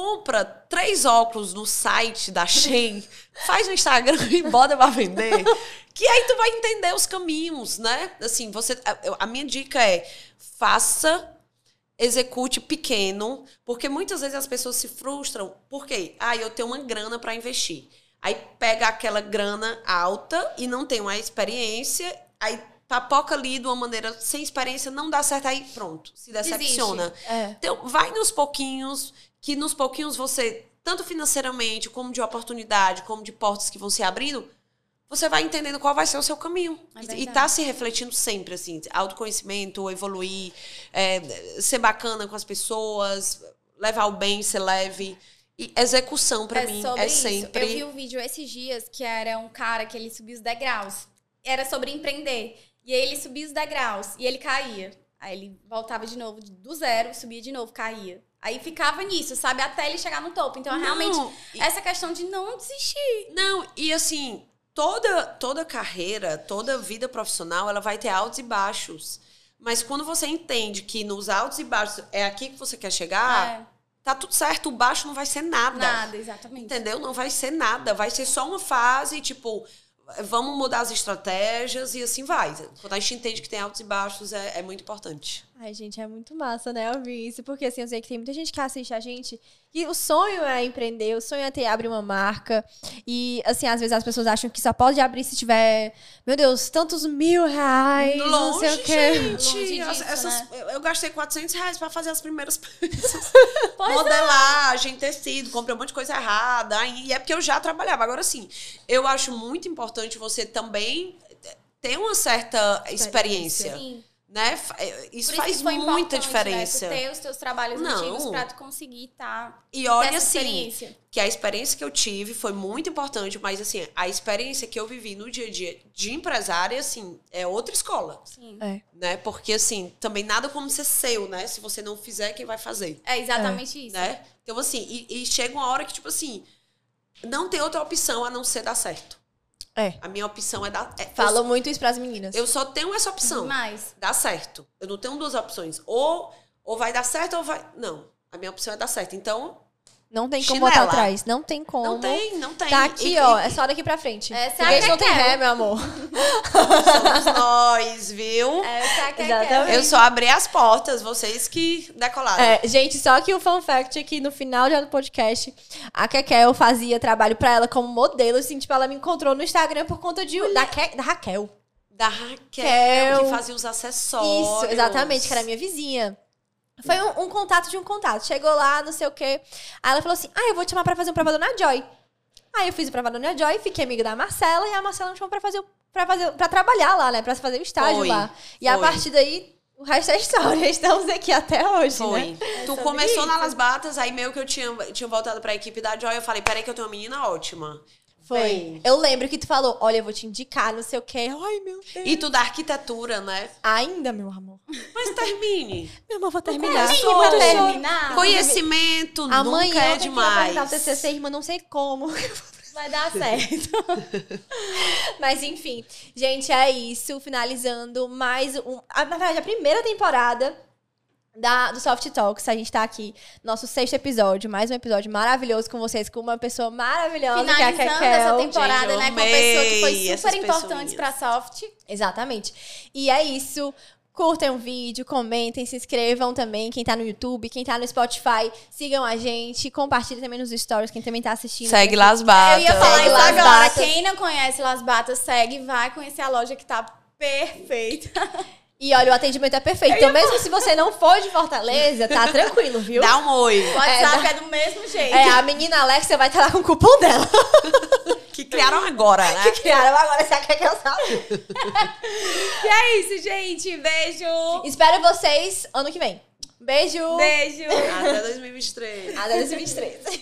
Compra três óculos no site da Shein, *laughs* faz no Instagram *laughs* e bota pra vender. *laughs* Que aí tu vai entender os caminhos, né? Assim, você. a- A minha dica é faça, execute pequeno, porque muitas vezes as pessoas se frustram. Por quê? Ah, eu tenho uma grana para investir. Aí pega aquela grana alta e não tem uma experiência, aí papoca ali de uma maneira sem experiência, não dá certo, aí pronto, se decepciona. É. Então, vai nos pouquinhos, que nos pouquinhos você, tanto financeiramente, como de oportunidade, como de portas que vão se abrindo, você vai entendendo qual vai ser o seu caminho. É e, tá se refletindo sempre, assim, autoconhecimento, evoluir, é, ser bacana com as pessoas, levar o bem, ser leve. E execução, pra mim, sobre é isso. sempre. Eu vi um vídeo esses dias que era um cara que ele subia os degraus. Era sobre empreender. E aí ele subia os degraus e ele caía. Aí ele voltava de novo do zero, subia de novo, caía. Aí ficava nisso, sabe? Até ele chegar no topo. Então, realmente, Não, e- essa questão de não desistir. Não, e assim, toda toda carreira, toda vida profissional, ela vai ter altos e baixos. Mas quando você entende que nos altos e baixos é aqui que você quer chegar, tá tudo certo, o baixo não vai ser É, nada. nada, exatamente. Entendeu? Não vai ser nada, vai ser só uma fase, tipo, vamos mudar as estratégias e assim vai. Quando a gente entende que tem altos e baixos, é, é muito importante. Ai, gente, é muito massa, né, ouvir isso. Porque, assim, eu sei que tem muita gente que assiste a gente e o sonho é empreender, o sonho é ter, abrir uma marca. E, assim, às vezes as pessoas acham que só pode abrir se tiver, meu Deus, tantos mil reais, não sei o Longe, quê. gente. Longe disso, As- essas- né? eu, eu gastei 400 reais pra fazer as primeiras *laughs* peças. *laughs* É. Modelagem, tecido, comprei um monte de coisa errada. E é porque eu já trabalhava. Agora, sim, eu acho muito importante você também ter uma certa experiência. Sim. Né? Fa- é, Isso Por faz que foi muita diferença. Né? Tu ter os teus trabalhos Não. antigos pra tu conseguir tá, E olha assim, experiência. que a experiência que eu tive foi muito importante, mas assim, a experiência que eu vivi no dia a dia de empresária, assim, é outra escola, Sim. É. né? Porque assim, também nada como ser seu, né? Se você não fizer, quem vai fazer, É exatamente isso. né? Então assim, e, e chega uma hora que tipo assim, não tem outra opção a não ser dar certo. É. A minha opção é dar. É, Falam muito isso pras meninas. eu, só tenho essa opção. Mas, Dar certo. Eu não tenho duas opções. Ou, ou vai dar certo ou vai. Não. A minha opção é dar certo. Então, Não tem como Chinela. botar atrás. Não tem como. não tem, não tem. Tá aqui, E- ó. e- É só daqui pra frente. Essa é a Foguete não tem ré, meu amor. Somos *laughs* nós, viu? essa é é Exatamente. Eu só abri as portas, vocês que decolaram. É, gente, só que o fun fact é que no final já do podcast, a Kekel fazia trabalho pra ela como modelo, assim, tipo, ela me encontrou no Instagram por conta de, da, Ke- da Raquel. Da Raquel, Raquel. que fazia os acessórios. Isso, exatamente, que era minha vizinha. Foi um, um contato de um contato. Chegou lá, não sei o quê. Aí ela falou assim: Ah, eu vou te chamar pra fazer um provador na Joy. Aí eu fiz o provador na Joy, fiquei amiga da Marcela, e a Marcela me chamou pra fazer, pra fazer pra trabalhar lá, né? Pra fazer o estágio Foi, lá. E a foi. partir daí, o resto é história. *laughs* Estamos aqui até hoje, Foi. né? É tu começou na isso. Las Batas, aí meio que eu tinha, tinha voltado pra equipe da Joy, eu falei, peraí que eu tenho uma menina ótima. Foi. Eu lembro que tu falou: Olha, eu vou te indicar, não sei o quê. Ai, meu Deus. E tu da arquitetura, né? Ainda, meu amor. Mas termine. Meu amor, vou terminar. começou. Vou terminar. Conhecimento Amanhã nunca é tenho que apresentar o demais. TCC, irmã, não sei como. *laughs* Vai dar certo. *laughs* Mas enfim, gente, é isso. Finalizando mais um. Na verdade, a primeira temporada da, do Soft Talks. A gente tá aqui, nosso sexto episódio, mais um episódio maravilhoso com vocês, com uma pessoa maravilhosa, que é a Finalizando Kekel. essa temporada, Gente, né? Com uma pessoa que foi super importante pra. Soft. Exatamente. E é isso. Curtem o vídeo, comentem, se inscrevam também. Quem tá no YouTube, quem tá no Spotify, sigam a gente. Compartilhem também nos stories, quem também tá assistindo. Segue Las Batas. Eu ia falar Segue isso Las agora. Batas. Quem não conhece Las Batas, segue, vai conhecer a loja que tá perfeita. E olha, o atendimento é perfeito. Então, mesmo se você não for de Fortaleza, tá *laughs* tranquilo, viu? Dá um oi. O WhatsApp é, do mesmo jeito. É, a menina Alexia vai estar lá com o cupom dela. *laughs* Que criaram agora, né? Criaram agora, você quer que eu sabe? *laughs* E é isso, gente. Beijo. Espero vocês ano que vem. Beijo! Beijo. Até 2023. Até 2023.